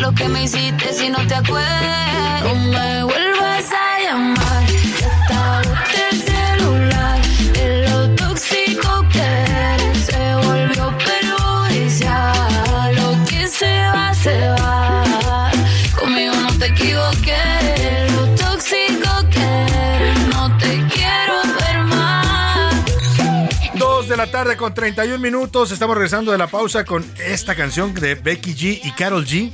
lo que me hiciste si no te acuerdas. No me vuelvas a llamar. Ya el celular. De lo tóxico que eres se volvió perjudicial. Lo que se va, se va. Conmigo no te equivoques. Lo tóxico que eres no te quiero ver más. Dos de la tarde con 31 minutos. Estamos regresando de la pausa con esta canción de Becky G y Carol G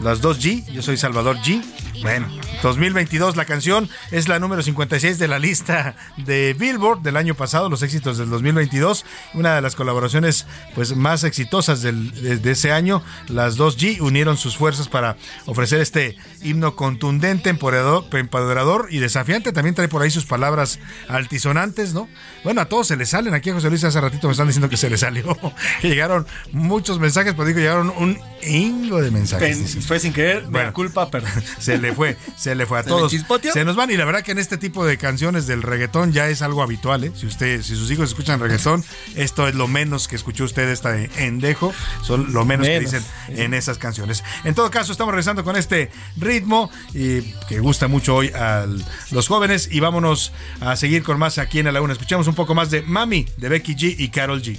las dos G. Yo soy Salvador G. Bueno, 2022 la canción es la número 56 de la lista de Billboard del año pasado, los éxitos del 2022, una de las colaboraciones pues más exitosas del, de, de, ese año. Las dos G unieron sus fuerzas para ofrecer este himno contundente, empoderador, empoderador y desafiante. También trae por ahí sus palabras altisonantes, ¿no? Bueno, a todos se les salen. Aquí a José Luis hace ratito me están diciendo que se le salió, que llegaron muchos mensajes, pero digo, llegaron un hingo de mensajes. Pen, fue sin querer, bueno, culpa, perdón. Se le fue, se le fue a ¿Se todos. Se nos van y la verdad que en este tipo de canciones del reggaetón ya es algo habitual, ¿eh? Si usted, si sus hijos escuchan reggaetón, esto es lo menos que escuchó usted esta endejo, son lo menos, menos. que dicen en esas canciones. En todo caso, estamos regresando con este ritmo y que gusta mucho hoy a los jóvenes y vámonos a seguir con más aquí en la Laguna. Escuchamos un poco más de Mami de Becky G y Carol G.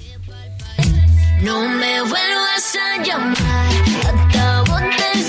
No me vuelvas a llamar, acabo de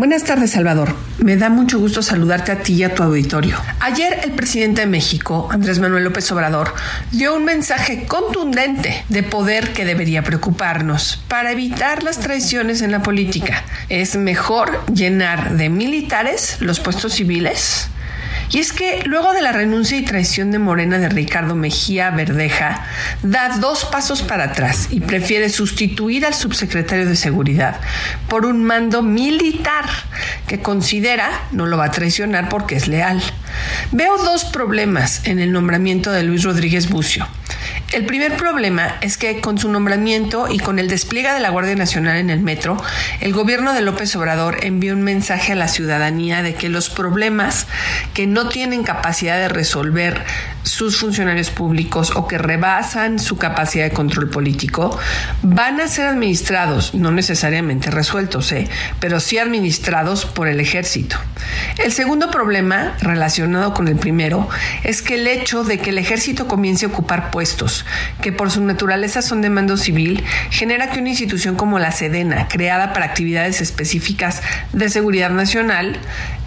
Buenas tardes, Salvador. Me da mucho gusto saludarte a ti y a tu auditorio. Ayer el presidente de México, Andrés Manuel López Obrador, dio un mensaje contundente de poder que debería preocuparnos para evitar las traiciones en la política. Es mejor llenar de militares los puestos civiles y es que luego de la renuncia y traición de Morena de Ricardo Mejía Verdeja, da dos pasos para atrás y prefiere sustituir al subsecretario de Seguridad por un mando militar que considera no lo va a traicionar porque es leal. Veo dos problemas en el nombramiento de Luis Rodríguez Bucio. El primer problema es que con su nombramiento y con el despliegue de la Guardia Nacional en el metro, el gobierno de López Obrador envió un mensaje a la ciudadanía de que los problemas que no tienen capacidad de resolver sus funcionarios públicos o que rebasan su capacidad de control político van a ser administrados, no necesariamente resueltos, ¿eh? pero sí administrados por el ejército. El segundo problema, relacionado con el primero, es que el hecho de que el ejército comience a ocupar puestos que por su naturaleza son de mando civil genera que una institución como la Sedena, creada para actividades específicas de seguridad nacional,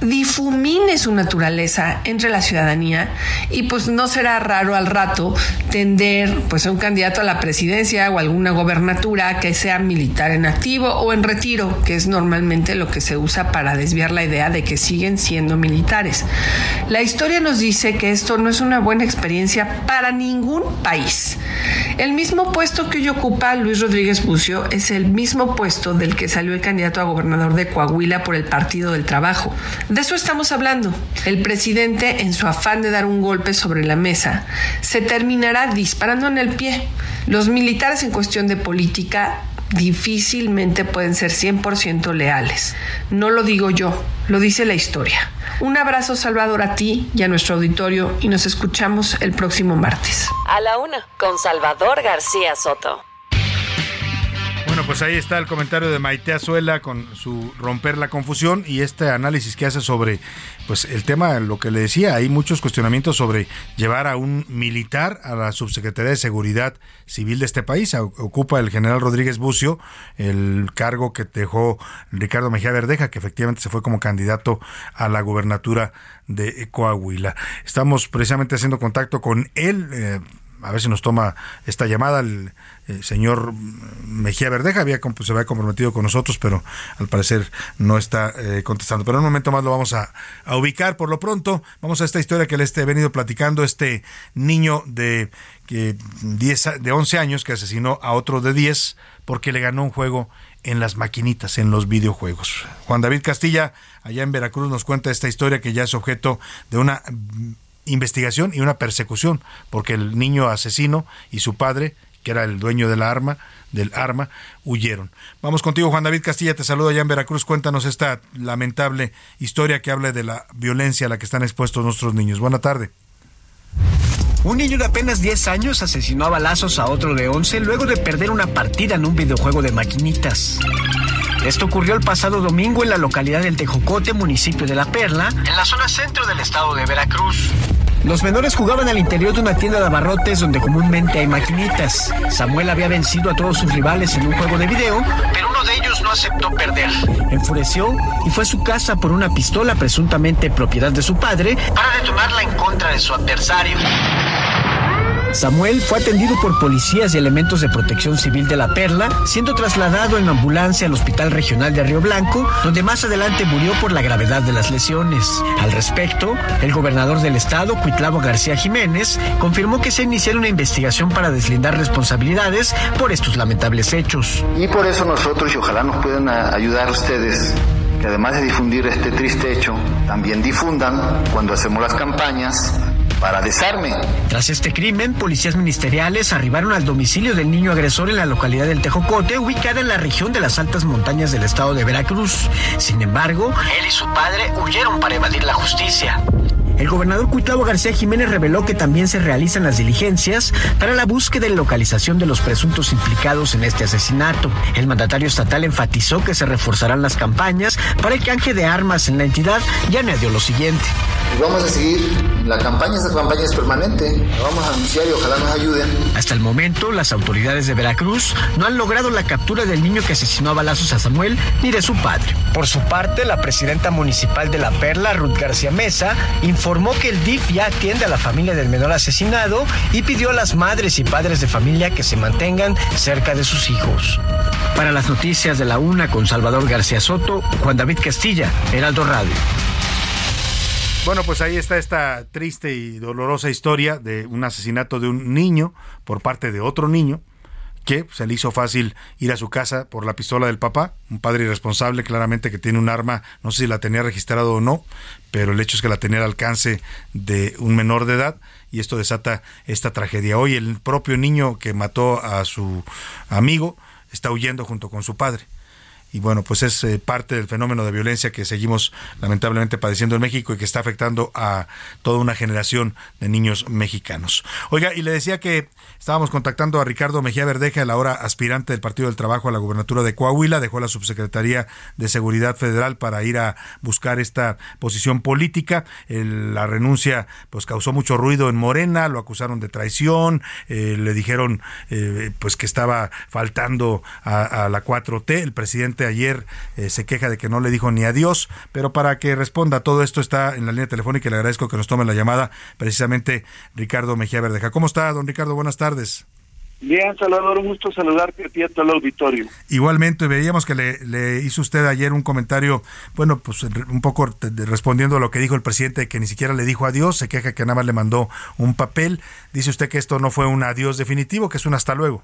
difumine su naturaleza entre la ciudadanía y pues no será raro al rato tender pues a un candidato a la presidencia o alguna gobernatura que sea militar en activo o en retiro, que es normalmente lo que se usa para desviar la idea de que siguen siendo militares. La historia nos dice que esto no es una buena experiencia para ningún país. El mismo puesto que hoy ocupa Luis Rodríguez Bucio es el mismo puesto del que salió el candidato a gobernador de Coahuila por el Partido del Trabajo. De eso estamos hablando. El presidente, en su afán de dar un golpe sobre la mesa, se terminará disparando en el pie. Los militares en cuestión de política difícilmente pueden ser 100% leales. No lo digo yo, lo dice la historia. Un abrazo Salvador a ti y a nuestro auditorio y nos escuchamos el próximo martes. A la una, con Salvador García Soto. Pues ahí está el comentario de Maite Azuela con su romper la confusión y este análisis que hace sobre pues el tema, lo que le decía, hay muchos cuestionamientos sobre llevar a un militar a la subsecretaría de Seguridad Civil de este país. Ocupa el general Rodríguez Bucio el cargo que dejó Ricardo Mejía Verdeja, que efectivamente se fue como candidato a la gubernatura de Coahuila. Estamos precisamente haciendo contacto con él. Eh, a ver si nos toma esta llamada. El, el señor Mejía Verdeja había se había comprometido con nosotros pero al parecer no está eh, contestando. Pero en un momento más lo vamos a, ubicar. Por lo pronto vamos a esta historia que les he venido platicando. Este niño de que 10 de 11 años que asesinó a otro de 10 porque le ganó un juego en las maquinitas, en los videojuegos. Juan David Castilla, allá en Veracruz, nos cuenta esta historia que ya es objeto de una investigación y una persecución, porque el niño asesino y su padre, que era el dueño de la arma, del arma, huyeron. Vamos contigo, Juan David Castilla, te saludo allá en Veracruz. Cuéntanos esta lamentable historia que habla de la violencia a la que están expuestos nuestros niños. Buena tarde. Un niño de apenas 10 años asesinó a balazos a otro de 11 luego de perder una partida en un videojuego de maquinitas. Esto ocurrió el pasado domingo en la localidad del Tejocote, municipio de La Perla, en la zona centro del estado de Veracruz. Los menores jugaban al interior de una tienda de abarrotes donde comúnmente hay maquinitas. Samuel había vencido a todos sus rivales en un juego de video, pero uno de ellos no aceptó perder. Enfureció y fue a su casa por una pistola presuntamente propiedad de su padre para detonar en contra de su adversario. Samuel fue atendido por policías y elementos de protección civil de La Perla, siendo trasladado en ambulancia al Hospital Regional de Río Blanco, donde más adelante murió por la gravedad de las lesiones. Al respecto, el gobernador del estado, Cuitlavo García Jiménez, confirmó que se inició una investigación para deslindar responsabilidades por estos lamentables hechos. Y por eso nosotros, y ojalá nos puedan ayudar ustedes, que además de difundir este triste hecho, también difundan cuando hacemos las campañas para desarme. Tras este crimen, policías ministeriales arribaron al domicilio del niño agresor en la localidad del Tejocote, ubicada en la región de las altas montañas del estado de Veracruz. Sin embargo, él y su padre huyeron para evadir la justicia. El gobernador Cuitlavo García Jiménez reveló que también se realizan las diligencias para la búsqueda y localización de los presuntos implicados en este asesinato. El mandatario estatal enfatizó que se reforzarán las campañas para el canje de armas en la entidad y añadió lo siguiente. Vamos a seguir la campaña, esta campaña es permanente, la vamos a anunciar y ojalá nos ayuden. Hasta el momento, las autoridades de Veracruz no han logrado la captura del niño que asesinó a balazos a Samuel ni de su padre. Por su parte, la presidenta municipal de La Perla, Ruth García Mesa, informó que el DIF ya atiende a la familia del menor asesinado y pidió a las madres y padres de familia que se mantengan cerca de sus hijos. Para las noticias de la UNA con Salvador García Soto, Juan David Castilla, Heraldo Radio. Bueno, pues ahí está esta triste y dolorosa historia de un asesinato de un niño por parte de otro niño que se le hizo fácil ir a su casa por la pistola del papá, un padre irresponsable claramente que tiene un arma, no sé si la tenía registrado o no, pero el hecho es que la tenía al alcance de un menor de edad y esto desata esta tragedia. Hoy el propio niño que mató a su amigo está huyendo junto con su padre y bueno, pues es eh, parte del fenómeno de violencia que seguimos lamentablemente padeciendo en México y que está afectando a toda una generación de niños mexicanos. Oiga, y le decía que estábamos contactando a Ricardo Mejía Verdeja, el ahora aspirante del Partido del Trabajo a la gubernatura de Coahuila, dejó la subsecretaría de Seguridad Federal para ir a buscar esta posición política. la renuncia pues causó mucho ruido en Morena, lo acusaron de traición, eh, le dijeron eh, pues que estaba faltando a, a la 4T, el presidente ayer eh, se queja de que no le dijo ni adiós, pero para que responda todo esto está en la línea telefónica y le agradezco que nos tome la llamada precisamente Ricardo Mejía Verdeja. ¿Cómo está, don Ricardo? Buenas tardes. Bien, Salvador, un gusto saludarte a ti a todo el auditorio. Igualmente, veíamos que le, hizo usted ayer un comentario, bueno, pues un poco respondiendo a lo que dijo el presidente, que ni siquiera le dijo adiós, se queja que nada más le mandó un papel. Dice usted que esto no fue un adiós definitivo, que es un hasta luego.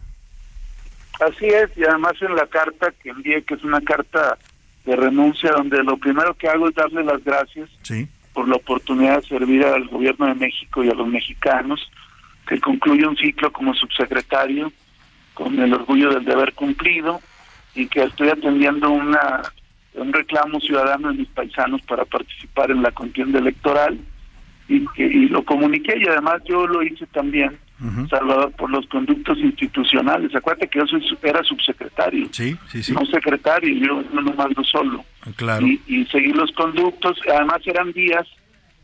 Así es, y además en la carta que envié, que es una carta de renuncia, donde lo primero que hago es darle las gracias por la oportunidad de servir al gobierno de México y a los mexicanos, que concluye un ciclo como subsecretario con el orgullo del deber cumplido y que estoy atendiendo una un reclamo ciudadano de mis paisanos para participar en la contienda electoral y que y lo comuniqué y además yo lo hice también Salvador, por los conductos institucionales. Acuérdate que yo soy, era subsecretario, sí, sí, sí. no secretario, yo no lo mando solo. Claro. Y, y seguir los conductos, además eran días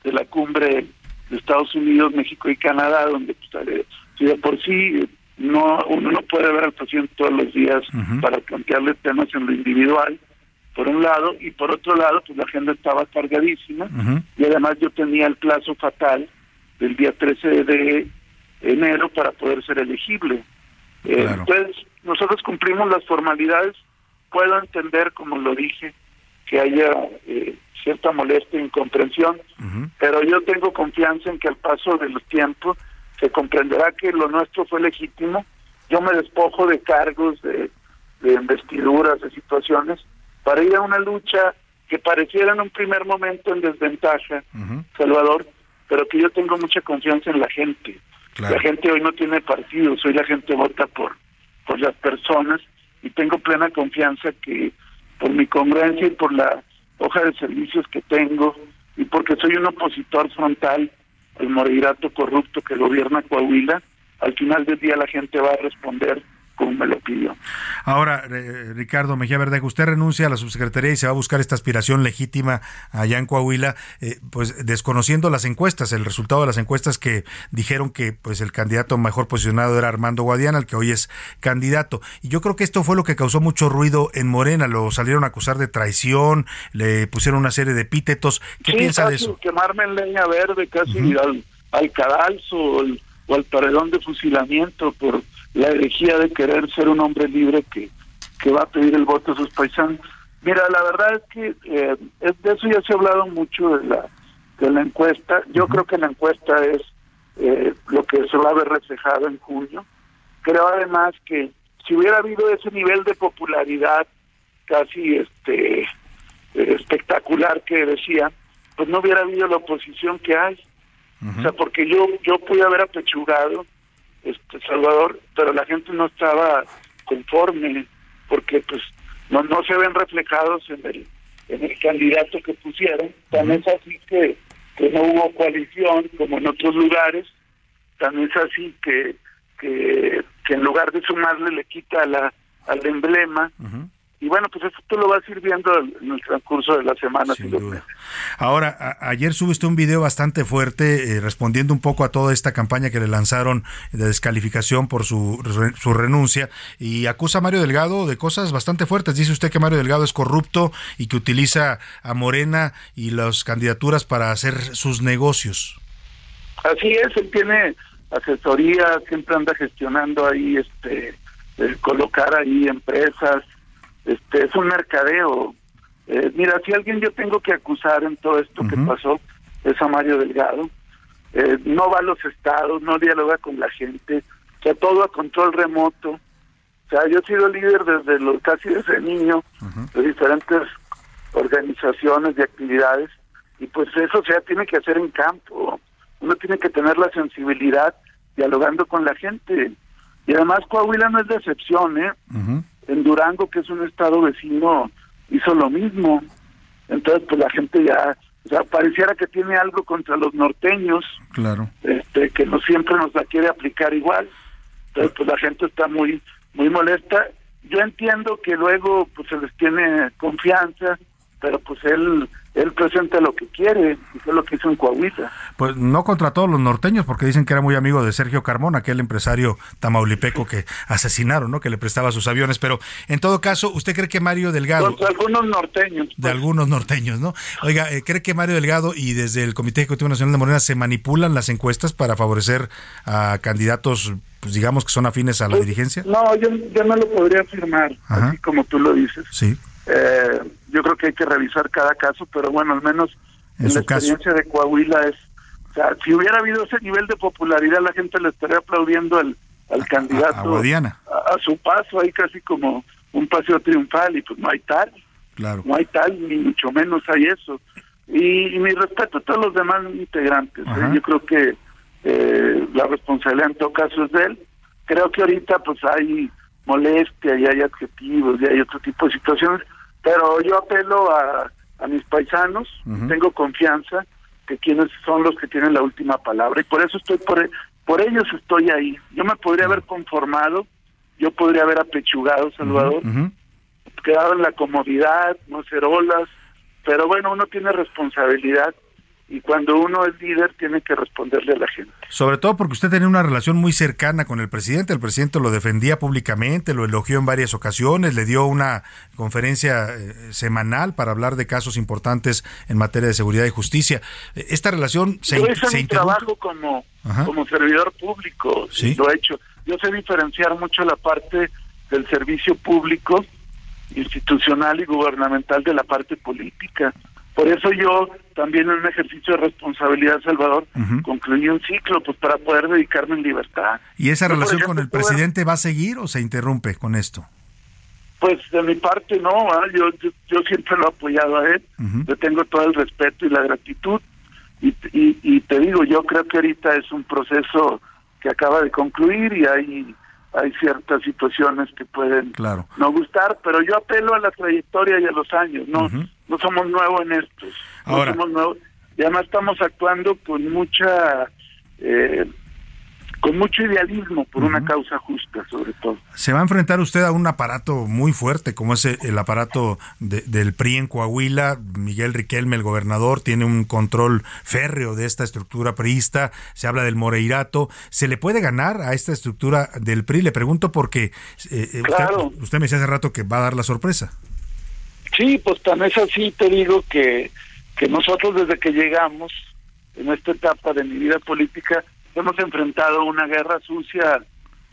de la cumbre de Estados Unidos, México y Canadá, donde pues, eh, si de por sí no uno no puede ver al paciente todos los días para plantearle temas en lo individual, por un lado, y por otro lado, pues la agenda estaba cargadísima, y además yo tenía el plazo fatal del día 13 de enero para poder ser elegible. Eh, entonces, nosotros cumplimos las formalidades. Puedo entender, como lo dije, que haya eh, cierta molestia e incomprensión, pero yo tengo confianza en que al paso de los tiempos se comprenderá que lo nuestro fue legítimo. Yo me despojo de cargos, de, de investiduras, de situaciones, para ir a una lucha que pareciera en un primer momento en desventaja, Salvador, pero que yo tengo mucha confianza en la gente. La gente hoy no tiene partido, soy la gente vota por, por las personas y tengo plena confianza que por mi congruencia y por la hoja de servicios que tengo y porque soy un opositor frontal al moreirato corrupto que gobierna Coahuila, al final del día la gente va a responder como me lo pidió. Ahora, eh, Ricardo Mejía Verdejo, usted renuncia a la subsecretaría y se va a buscar esta aspiración legítima allá en Coahuila, eh, pues desconociendo las encuestas, el resultado de las encuestas que dijeron que pues el candidato mejor posicionado era Armando Guadiana, el que hoy es candidato. Y yo creo que esto fue lo que causó mucho ruido en Morena, lo salieron a acusar de traición, le pusieron una serie de epítetos. ¿Qué Sí, piensa de eso? Quemarme en leña verde, casi al, al cadalso o al, o al paredón de fusilamiento por la herejía de querer ser un hombre libre que, que va a pedir el voto a sus paisanos. Mira, la verdad es que eh, de eso ya se ha hablado mucho de la, de la encuesta. Yo creo que la encuesta es eh, lo que se va a ver reflejado en junio. Creo además que si hubiera habido ese nivel de popularidad casi este eh, espectacular que decía, pues no hubiera habido la oposición que hay. O sea, porque yo yo pude haber apechugado este Salvador, pero la gente no estaba conforme porque pues no no se ven reflejados en el en el candidato que pusieron. Tan es así que, que no hubo coalición como en otros lugares. Tan es así que que, que en lugar de sumarle le quita la al emblema. Y bueno, pues eso tú lo vas a ir viendo en el transcurso de la semana. si lo Ahora, ayer subiste un video bastante fuerte eh, respondiendo un poco a toda esta campaña que le lanzaron de descalificación por su, re- su renuncia y acusa a Mario Delgado de cosas bastante fuertes. Dice usted que Mario Delgado es corrupto y que utiliza a Morena y las candidaturas para hacer sus negocios. Así es, él tiene asesoría, siempre anda gestionando ahí, este, eh, colocar ahí empresas, este, es un mercadeo. Eh, mira, si alguien yo tengo que acusar en todo esto que pasó es a Mario Delgado. Eh, no va a los estados, no dialoga con la gente, o sea, todo a control remoto. O sea, yo he sido líder desde los casi desde niño de diferentes organizaciones y actividades y pues eso se tiene que hacer en campo. Uno tiene que tener la sensibilidad dialogando con la gente. Y además Coahuila no es de excepción, ¿eh? En Durango, que es un estado vecino, hizo lo mismo. Entonces, pues la gente ya, o sea, pareciera que tiene algo contra los norteños, Claro. este, que no siempre nos la quiere aplicar igual. Entonces, pues la gente está muy, muy molesta. Yo entiendo que luego, pues se les tiene confianza, pero pues él, él presenta lo que quiere, y fue lo que hizo en Coahuila. Pues no contra todos los norteños, porque dicen que era muy amigo de Sergio Carmona, aquel empresario tamaulipeco que asesinaron, ¿no? Que le prestaba sus aviones. Pero en todo caso, ¿usted cree que Mario Delgado, Contra algunos norteños. de algunos norteños, ¿no? Oiga, eh, ¿cree que Mario Delgado y desde el Comité Ejecutivo Nacional de Morena se manipulan las encuestas para favorecer a candidatos, pues digamos que son afines a la dirigencia? No, yo, yo no lo podría afirmar, Ajá. así como tú lo dices. Sí. Eh, yo creo que hay que revisar cada caso, pero bueno, al menos En la caso. experiencia de Coahuila es, o sea, si hubiera habido ese nivel de popularidad, la gente le estaría aplaudiendo al, al candidato a Guadiana. a, a su paso, ahí casi como un paseo triunfal, y pues no hay tal, Claro. no hay tal, ni mucho menos hay eso. Y, y mi respeto a todos los demás integrantes, ¿eh? Yo creo que eh, la responsabilidad en todo caso es de él. Creo que ahorita pues hay molestia y hay adjetivos y hay otro tipo de situaciones, pero yo apelo a, a mis paisanos, tengo confianza que quienes son los que tienen la última palabra y por eso estoy por, por ellos estoy ahí. Yo me podría haber conformado, yo podría haber apechugado, Salvador, quedado en la comodidad, no hacer olas, pero bueno, uno tiene responsabilidad y cuando uno es líder tiene que responderle a la gente. Sobre todo porque usted tenía una relación muy cercana con el presidente. El presidente lo defendía públicamente, lo elogió en varias ocasiones, le dio una conferencia eh, semanal para hablar de casos importantes en materia de seguridad y justicia. Eh, Esta relación se, Yo hice se mi interrumpe. trabajo como, Ajá. como servidor público, Sí. lo he hecho. Yo sé diferenciar mucho la parte del servicio público, institucional y gubernamental de la parte política. Por eso yo también en un ejercicio de responsabilidad, Salvador, concluí un ciclo pues para poder dedicarme en libertad. ¿Y esa Yo, relación con el presidente va a seguir o se interrumpe con esto? Pues de mi parte no, yo, yo yo siempre lo he apoyado a él, le tengo todo el respeto y la gratitud. Y, y, y te digo, yo creo que ahorita es un proceso que acaba de concluir y hay hay ciertas situaciones que pueden Claro. no gustar, pero yo apelo a la trayectoria y a los años, no no somos nuevos en esto, no Ahora- somos nuevos y además estamos actuando con mucha eh, con mucho idealismo por una causa justa sobre todo. Se va a enfrentar usted a un aparato muy fuerte, como es el aparato de- del PRI en Coahuila. Miguel Riquelme, el gobernador, tiene un control férreo de esta estructura priista. Se habla del Moreirato. ¿Se le puede ganar a esta estructura del PRI? Le pregunto porque eh, eh, Claro. usted, usted me decía hace rato que va a dar la sorpresa. Sí, pues tan es así, te digo que, que nosotros desde que llegamos en esta etapa de mi vida política hemos enfrentado una guerra sucia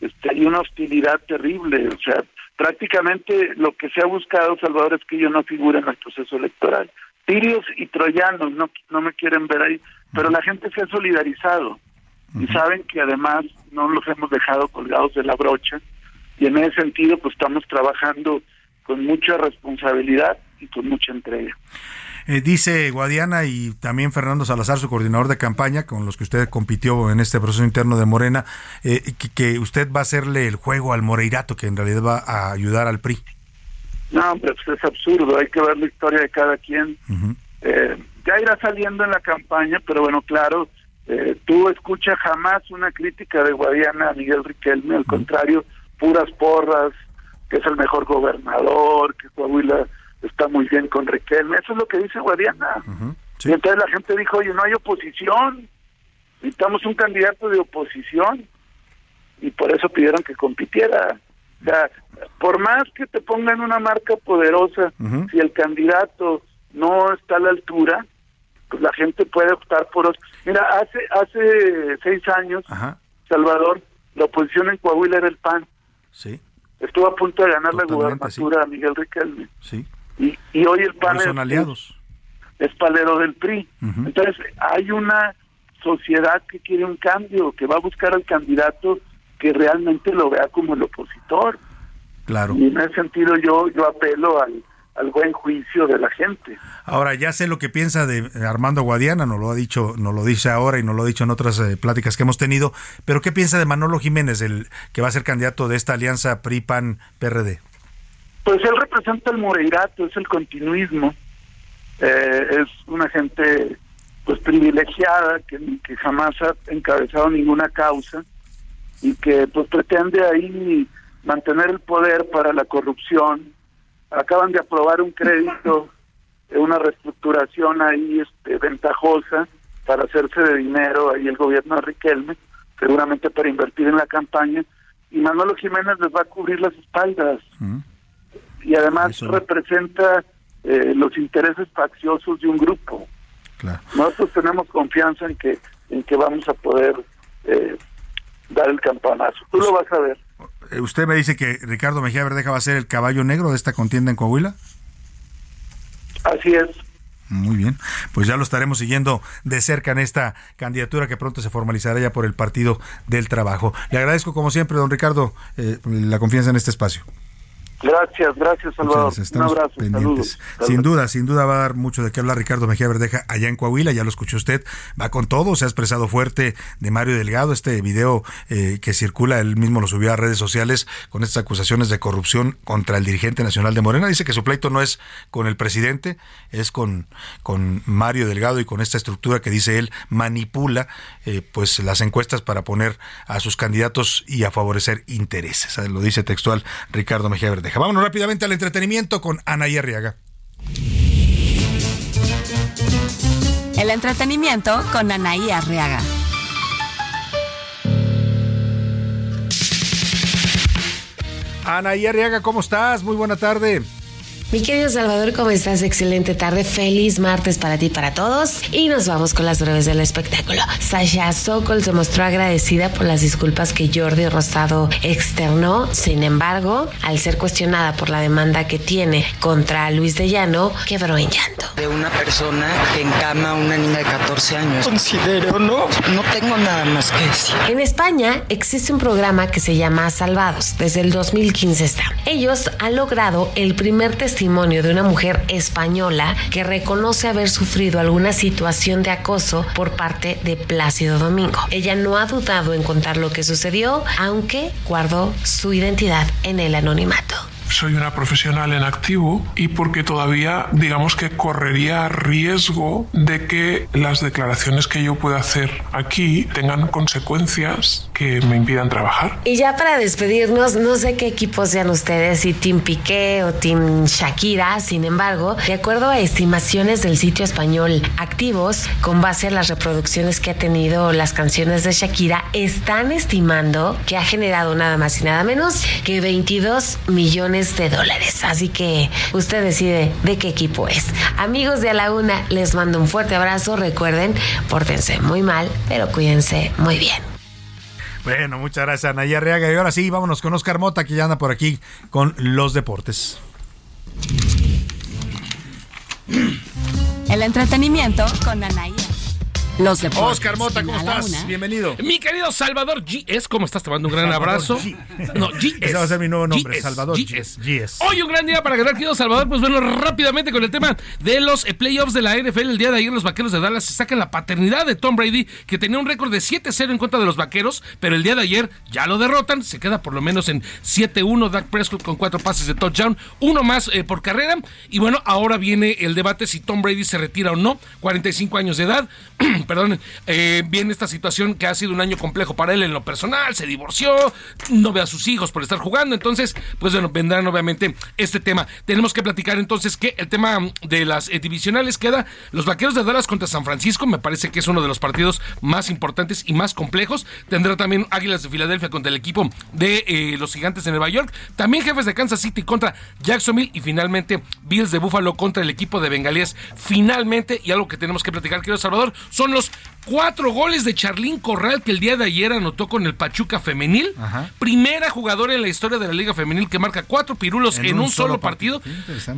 este, y una hostilidad terrible. O sea, prácticamente lo que se ha buscado, Salvador, es que yo no figure en el proceso electoral. Tirios y troyanos no, no me quieren ver ahí, pero la gente se ha solidarizado y saben que además no los hemos dejado colgados de la brocha y en ese sentido pues estamos trabajando con mucha responsabilidad y con mucha entrega. Eh, dice Guadiana y también Fernando Salazar, su coordinador de campaña, con los que usted compitió en este proceso interno de Morena, eh, que, que usted va a hacerle el juego al Moreirato, que en realidad va a ayudar al PRI. No, hombre, pues es absurdo, hay que ver la historia de cada quien. Eh, ya irá saliendo en la campaña, pero bueno, claro, eh, tú escuchas jamás una crítica de Guadiana a Miguel Riquelme, al contrario, puras porras, que es el mejor gobernador, que Coahuila está muy bien con Riquelme, eso es lo que dice Guadiana. Y entonces la gente dijo, oye, no hay oposición, necesitamos un candidato de oposición, y por eso pidieron que compitiera. O sea, por más que te pongan una marca poderosa, si el candidato no está a la altura, pues la gente puede optar por otro. Mira, hace hace seis años, Salvador, la oposición en Coahuila era el PAN. Sí. Estuvo a punto de ganar la Totalmente, gubernatura a Miguel Riquelme. Sí. Y, y hoy el PAN Hoy son es, aliados. es palero del PRI. Entonces, hay una sociedad que quiere un cambio, que va a buscar al candidato que realmente lo vea como el opositor. Claro. Y en ese sentido yo yo apelo al, al buen juicio de la gente. Ahora, ya sé lo que piensa de Armando Guadiana, nos lo ha dicho, nos lo dice ahora y nos lo ha dicho en otras eh, pláticas que hemos tenido, pero ¿qué piensa de Manolo Jiménez, el que va a ser candidato de esta alianza PRI-PAN-PRD? Pues él representa el moreirato, es el continuismo, eh, es una gente pues privilegiada que, que jamás ha encabezado ninguna causa y que pues pretende ahí mantener el poder para la corrupción. Acaban de aprobar un crédito, una reestructuración ahí este, ventajosa para hacerse de dinero ahí el gobierno de Riquelme, seguramente para invertir en la campaña, y Manolo Jiménez les va a cubrir las espaldas y además representa eh, los intereses facciosos de un grupo. Nosotros tenemos confianza en que en que vamos a poder eh, dar el campanazo. Tú lo vas a ver. Eh, ¿Usted me dice que Ricardo Mejía Verdeja va a ser el caballo negro de esta contienda en Coahuila? Así es. Muy bien, pues ya lo estaremos siguiendo de cerca en esta candidatura que pronto se formalizará ya por el Partido del Trabajo. Le agradezco como siempre, don Ricardo, eh, la confianza en este espacio. Gracias, gracias Salvador. Gracias, Un abrazo, pendientes. saludos. Sin duda, sin duda va a dar mucho de qué hablar Ricardo Mejía Verdeja allá en Coahuila, ya lo escuchó usted, va con todo, se ha expresado fuerte de Mario Delgado, este video eh, que circula, él mismo lo subió a redes sociales con estas acusaciones de corrupción contra el dirigente nacional de Morena, dice que su pleito no es con el presidente, es con, con Mario Delgado y con esta estructura que dice él manipula eh, pues las encuestas para poner a sus candidatos y a favorecer intereses, lo dice textual Ricardo Mejía Verdeja. Vámonos rápidamente al entretenimiento con Ana y Arriaga. El entretenimiento con Anaí Arriaga. Ana y Arriaga, ¿cómo estás? Muy buena tarde. Mi querido Salvador, ¿cómo estás? Excelente tarde, feliz martes para ti y para todos. Y nos vamos con las breves del espectáculo. Sasha Sokol se mostró agradecida por las disculpas que Jordi Rosado externó. Sin embargo, al ser cuestionada por la demanda que tiene contra Luis de Llano, quebró en llanto. de una persona que encama a una niña de 14 años. Considero, no, no tengo nada más que decir. En España existe un programa que se llama Salvados. Desde el 2015 está. Ellos han logrado el primer testimonio de una mujer española que reconoce haber sufrido alguna situación de acoso por parte de Plácido Domingo. Ella no ha dudado en contar lo que sucedió, aunque guardó su identidad en el anonimato. soy una profesional en activo y porque todavía digamos que correría riesgo de que las declaraciones que yo pueda hacer aquí tengan consecuencias que me impidan trabajar. Y ya para despedirnos, no sé qué equipos sean ustedes, si Team Piqué o Team Shakira, sin embargo, de acuerdo a estimaciones del sitio español Activos, con base a las reproducciones que ha tenido las canciones de Shakira, están estimando que ha generado nada más y nada menos que 22 millones de dólares. Así que usted decide de qué equipo es. Amigos de A la Una, les mando un fuerte abrazo. Recuerden, pórtense muy mal, pero cuídense muy bien. Bueno, muchas gracias, Anaya Reaga. Y ahora sí, vámonos con Oscar Mota, que ya anda por aquí con los deportes. El entretenimiento con Anaí. Los deportes. Oscar Mota, ¿cómo estás? Una. Bienvenido. Mi querido Salvador GS, ¿cómo estás? Te mando un gran Salvador abrazo. G. No, GS. Ese va a ser mi nuevo nombre, GS, Salvador GS. GS. Hoy un gran día para ganar, querido Salvador. Pues bueno, rápidamente con el tema de los eh, playoffs de la NFL. El día de ayer los vaqueros de Dallas se sacan la paternidad de Tom Brady, que tenía un récord de 7-0 en contra de los vaqueros, pero el día de ayer ya lo derrotan. Se queda por lo menos en 7-1. Dak Prescott con cuatro pases de touchdown, uno más eh, por carrera. Y bueno, ahora viene el debate si Tom Brady se retira o no. 45 años de edad. Perdón. eh, viene esta situación que ha sido un año complejo para él en lo personal. Se divorció, no ve a sus hijos por estar jugando. Entonces, pues bueno, vendrán obviamente este tema. Tenemos que platicar entonces que el tema de las eh, divisionales queda los vaqueros de Dallas contra San Francisco. Me parece que es uno de los partidos más importantes y más complejos. Tendrá también Águilas de Filadelfia contra el equipo de eh, los Gigantes de Nueva York. También jefes de Kansas City contra Jacksonville. Y finalmente Bills de Buffalo contra el equipo de Bengalías. Finalmente, y algo que tenemos que platicar, querido Salvador, son los cuatro goles de Charlín Corral que el día de ayer anotó con el Pachuca Femenil. Primera jugadora en la historia de la Liga Femenil que marca cuatro pirulos en, un, solo partido.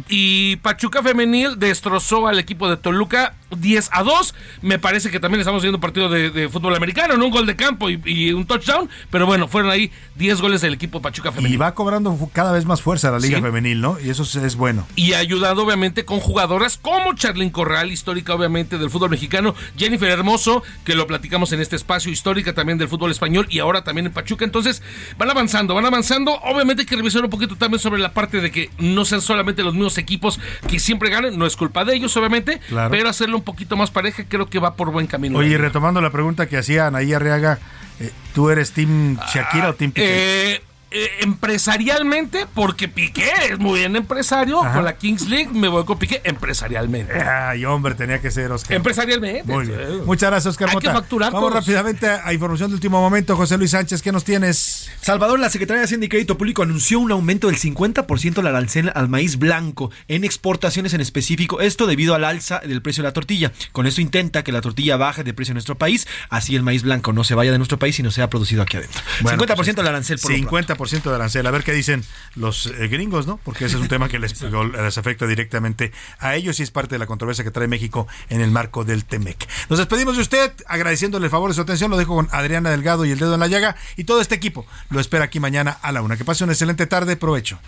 Y Pachuca Femenil destrozó al equipo de Toluca 10 a 2. Me parece que también estamos viendo un partido de, de fútbol americano, ¿no? Un gol de campo y, y un touchdown. Pero bueno, fueron ahí 10 goles del equipo Pachuca Femenil. Y va cobrando cada vez más fuerza la Liga Sí. Femenil, ¿no? Y eso es, bueno. y ha ayudado obviamente con jugadoras como Charlyn Corral, histórica obviamente del fútbol mexicano, Jennifer Hermoso, que lo platicamos en este espacio, histórica también del fútbol español y ahora también en Pachuca. Entonces van avanzando, van avanzando. Obviamente hay que revisar un poquito también sobre la parte de que no sean solamente los mismos equipos que siempre ganen, no es culpa de ellos obviamente, Claro. pero hacerlo un poquito más pareja creo que va por buen camino. Oye, retomando la pregunta que hacía Anaí Arriaga, eh, ¿tú eres Team Shakira o Team Piqué? Eh, eh, empresarialmente, porque Piqué es muy bien empresario, Ajá. con la Kings League me voy con Piqué empresarialmente. Ay, hombre, tenía que ser Oscar. Empresarialmente. Muy bien. Muchas gracias, Oscar Hay Mota. que facturar Vamos todos. rápidamente a información de último momento. José Luis Sánchez, ¿qué nos tienes? Salvador, la Secretaría de Hacienda y Crédito Público anunció un aumento del 50% al arancel al maíz blanco en exportaciones en específico. Esto debido al alza del precio de la tortilla. Con esto intenta que la tortilla baje de precio en nuestro país, así el maíz blanco no se vaya de nuestro país, sino sea producido aquí adentro. Bueno, 50% pues, del arancel por lo pronto. 50% de arancel. A ver qué dicen los eh, gringos, ¿no? Porque ese es un tema que les, les afecta directamente a ellos y es parte de la controversia que trae México en el marco del TEMEC. Nos despedimos de usted agradeciéndole el favor de su atención. Lo dejo con Adriana Delgado y el dedo en la llaga y todo este equipo. Lo espera aquí mañana a la una. Que pase una excelente tarde. Provecho.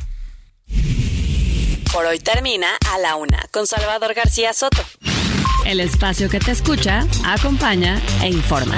Por hoy termina A la Una con Salvador García Soto. El espacio que te escucha, acompaña e informa.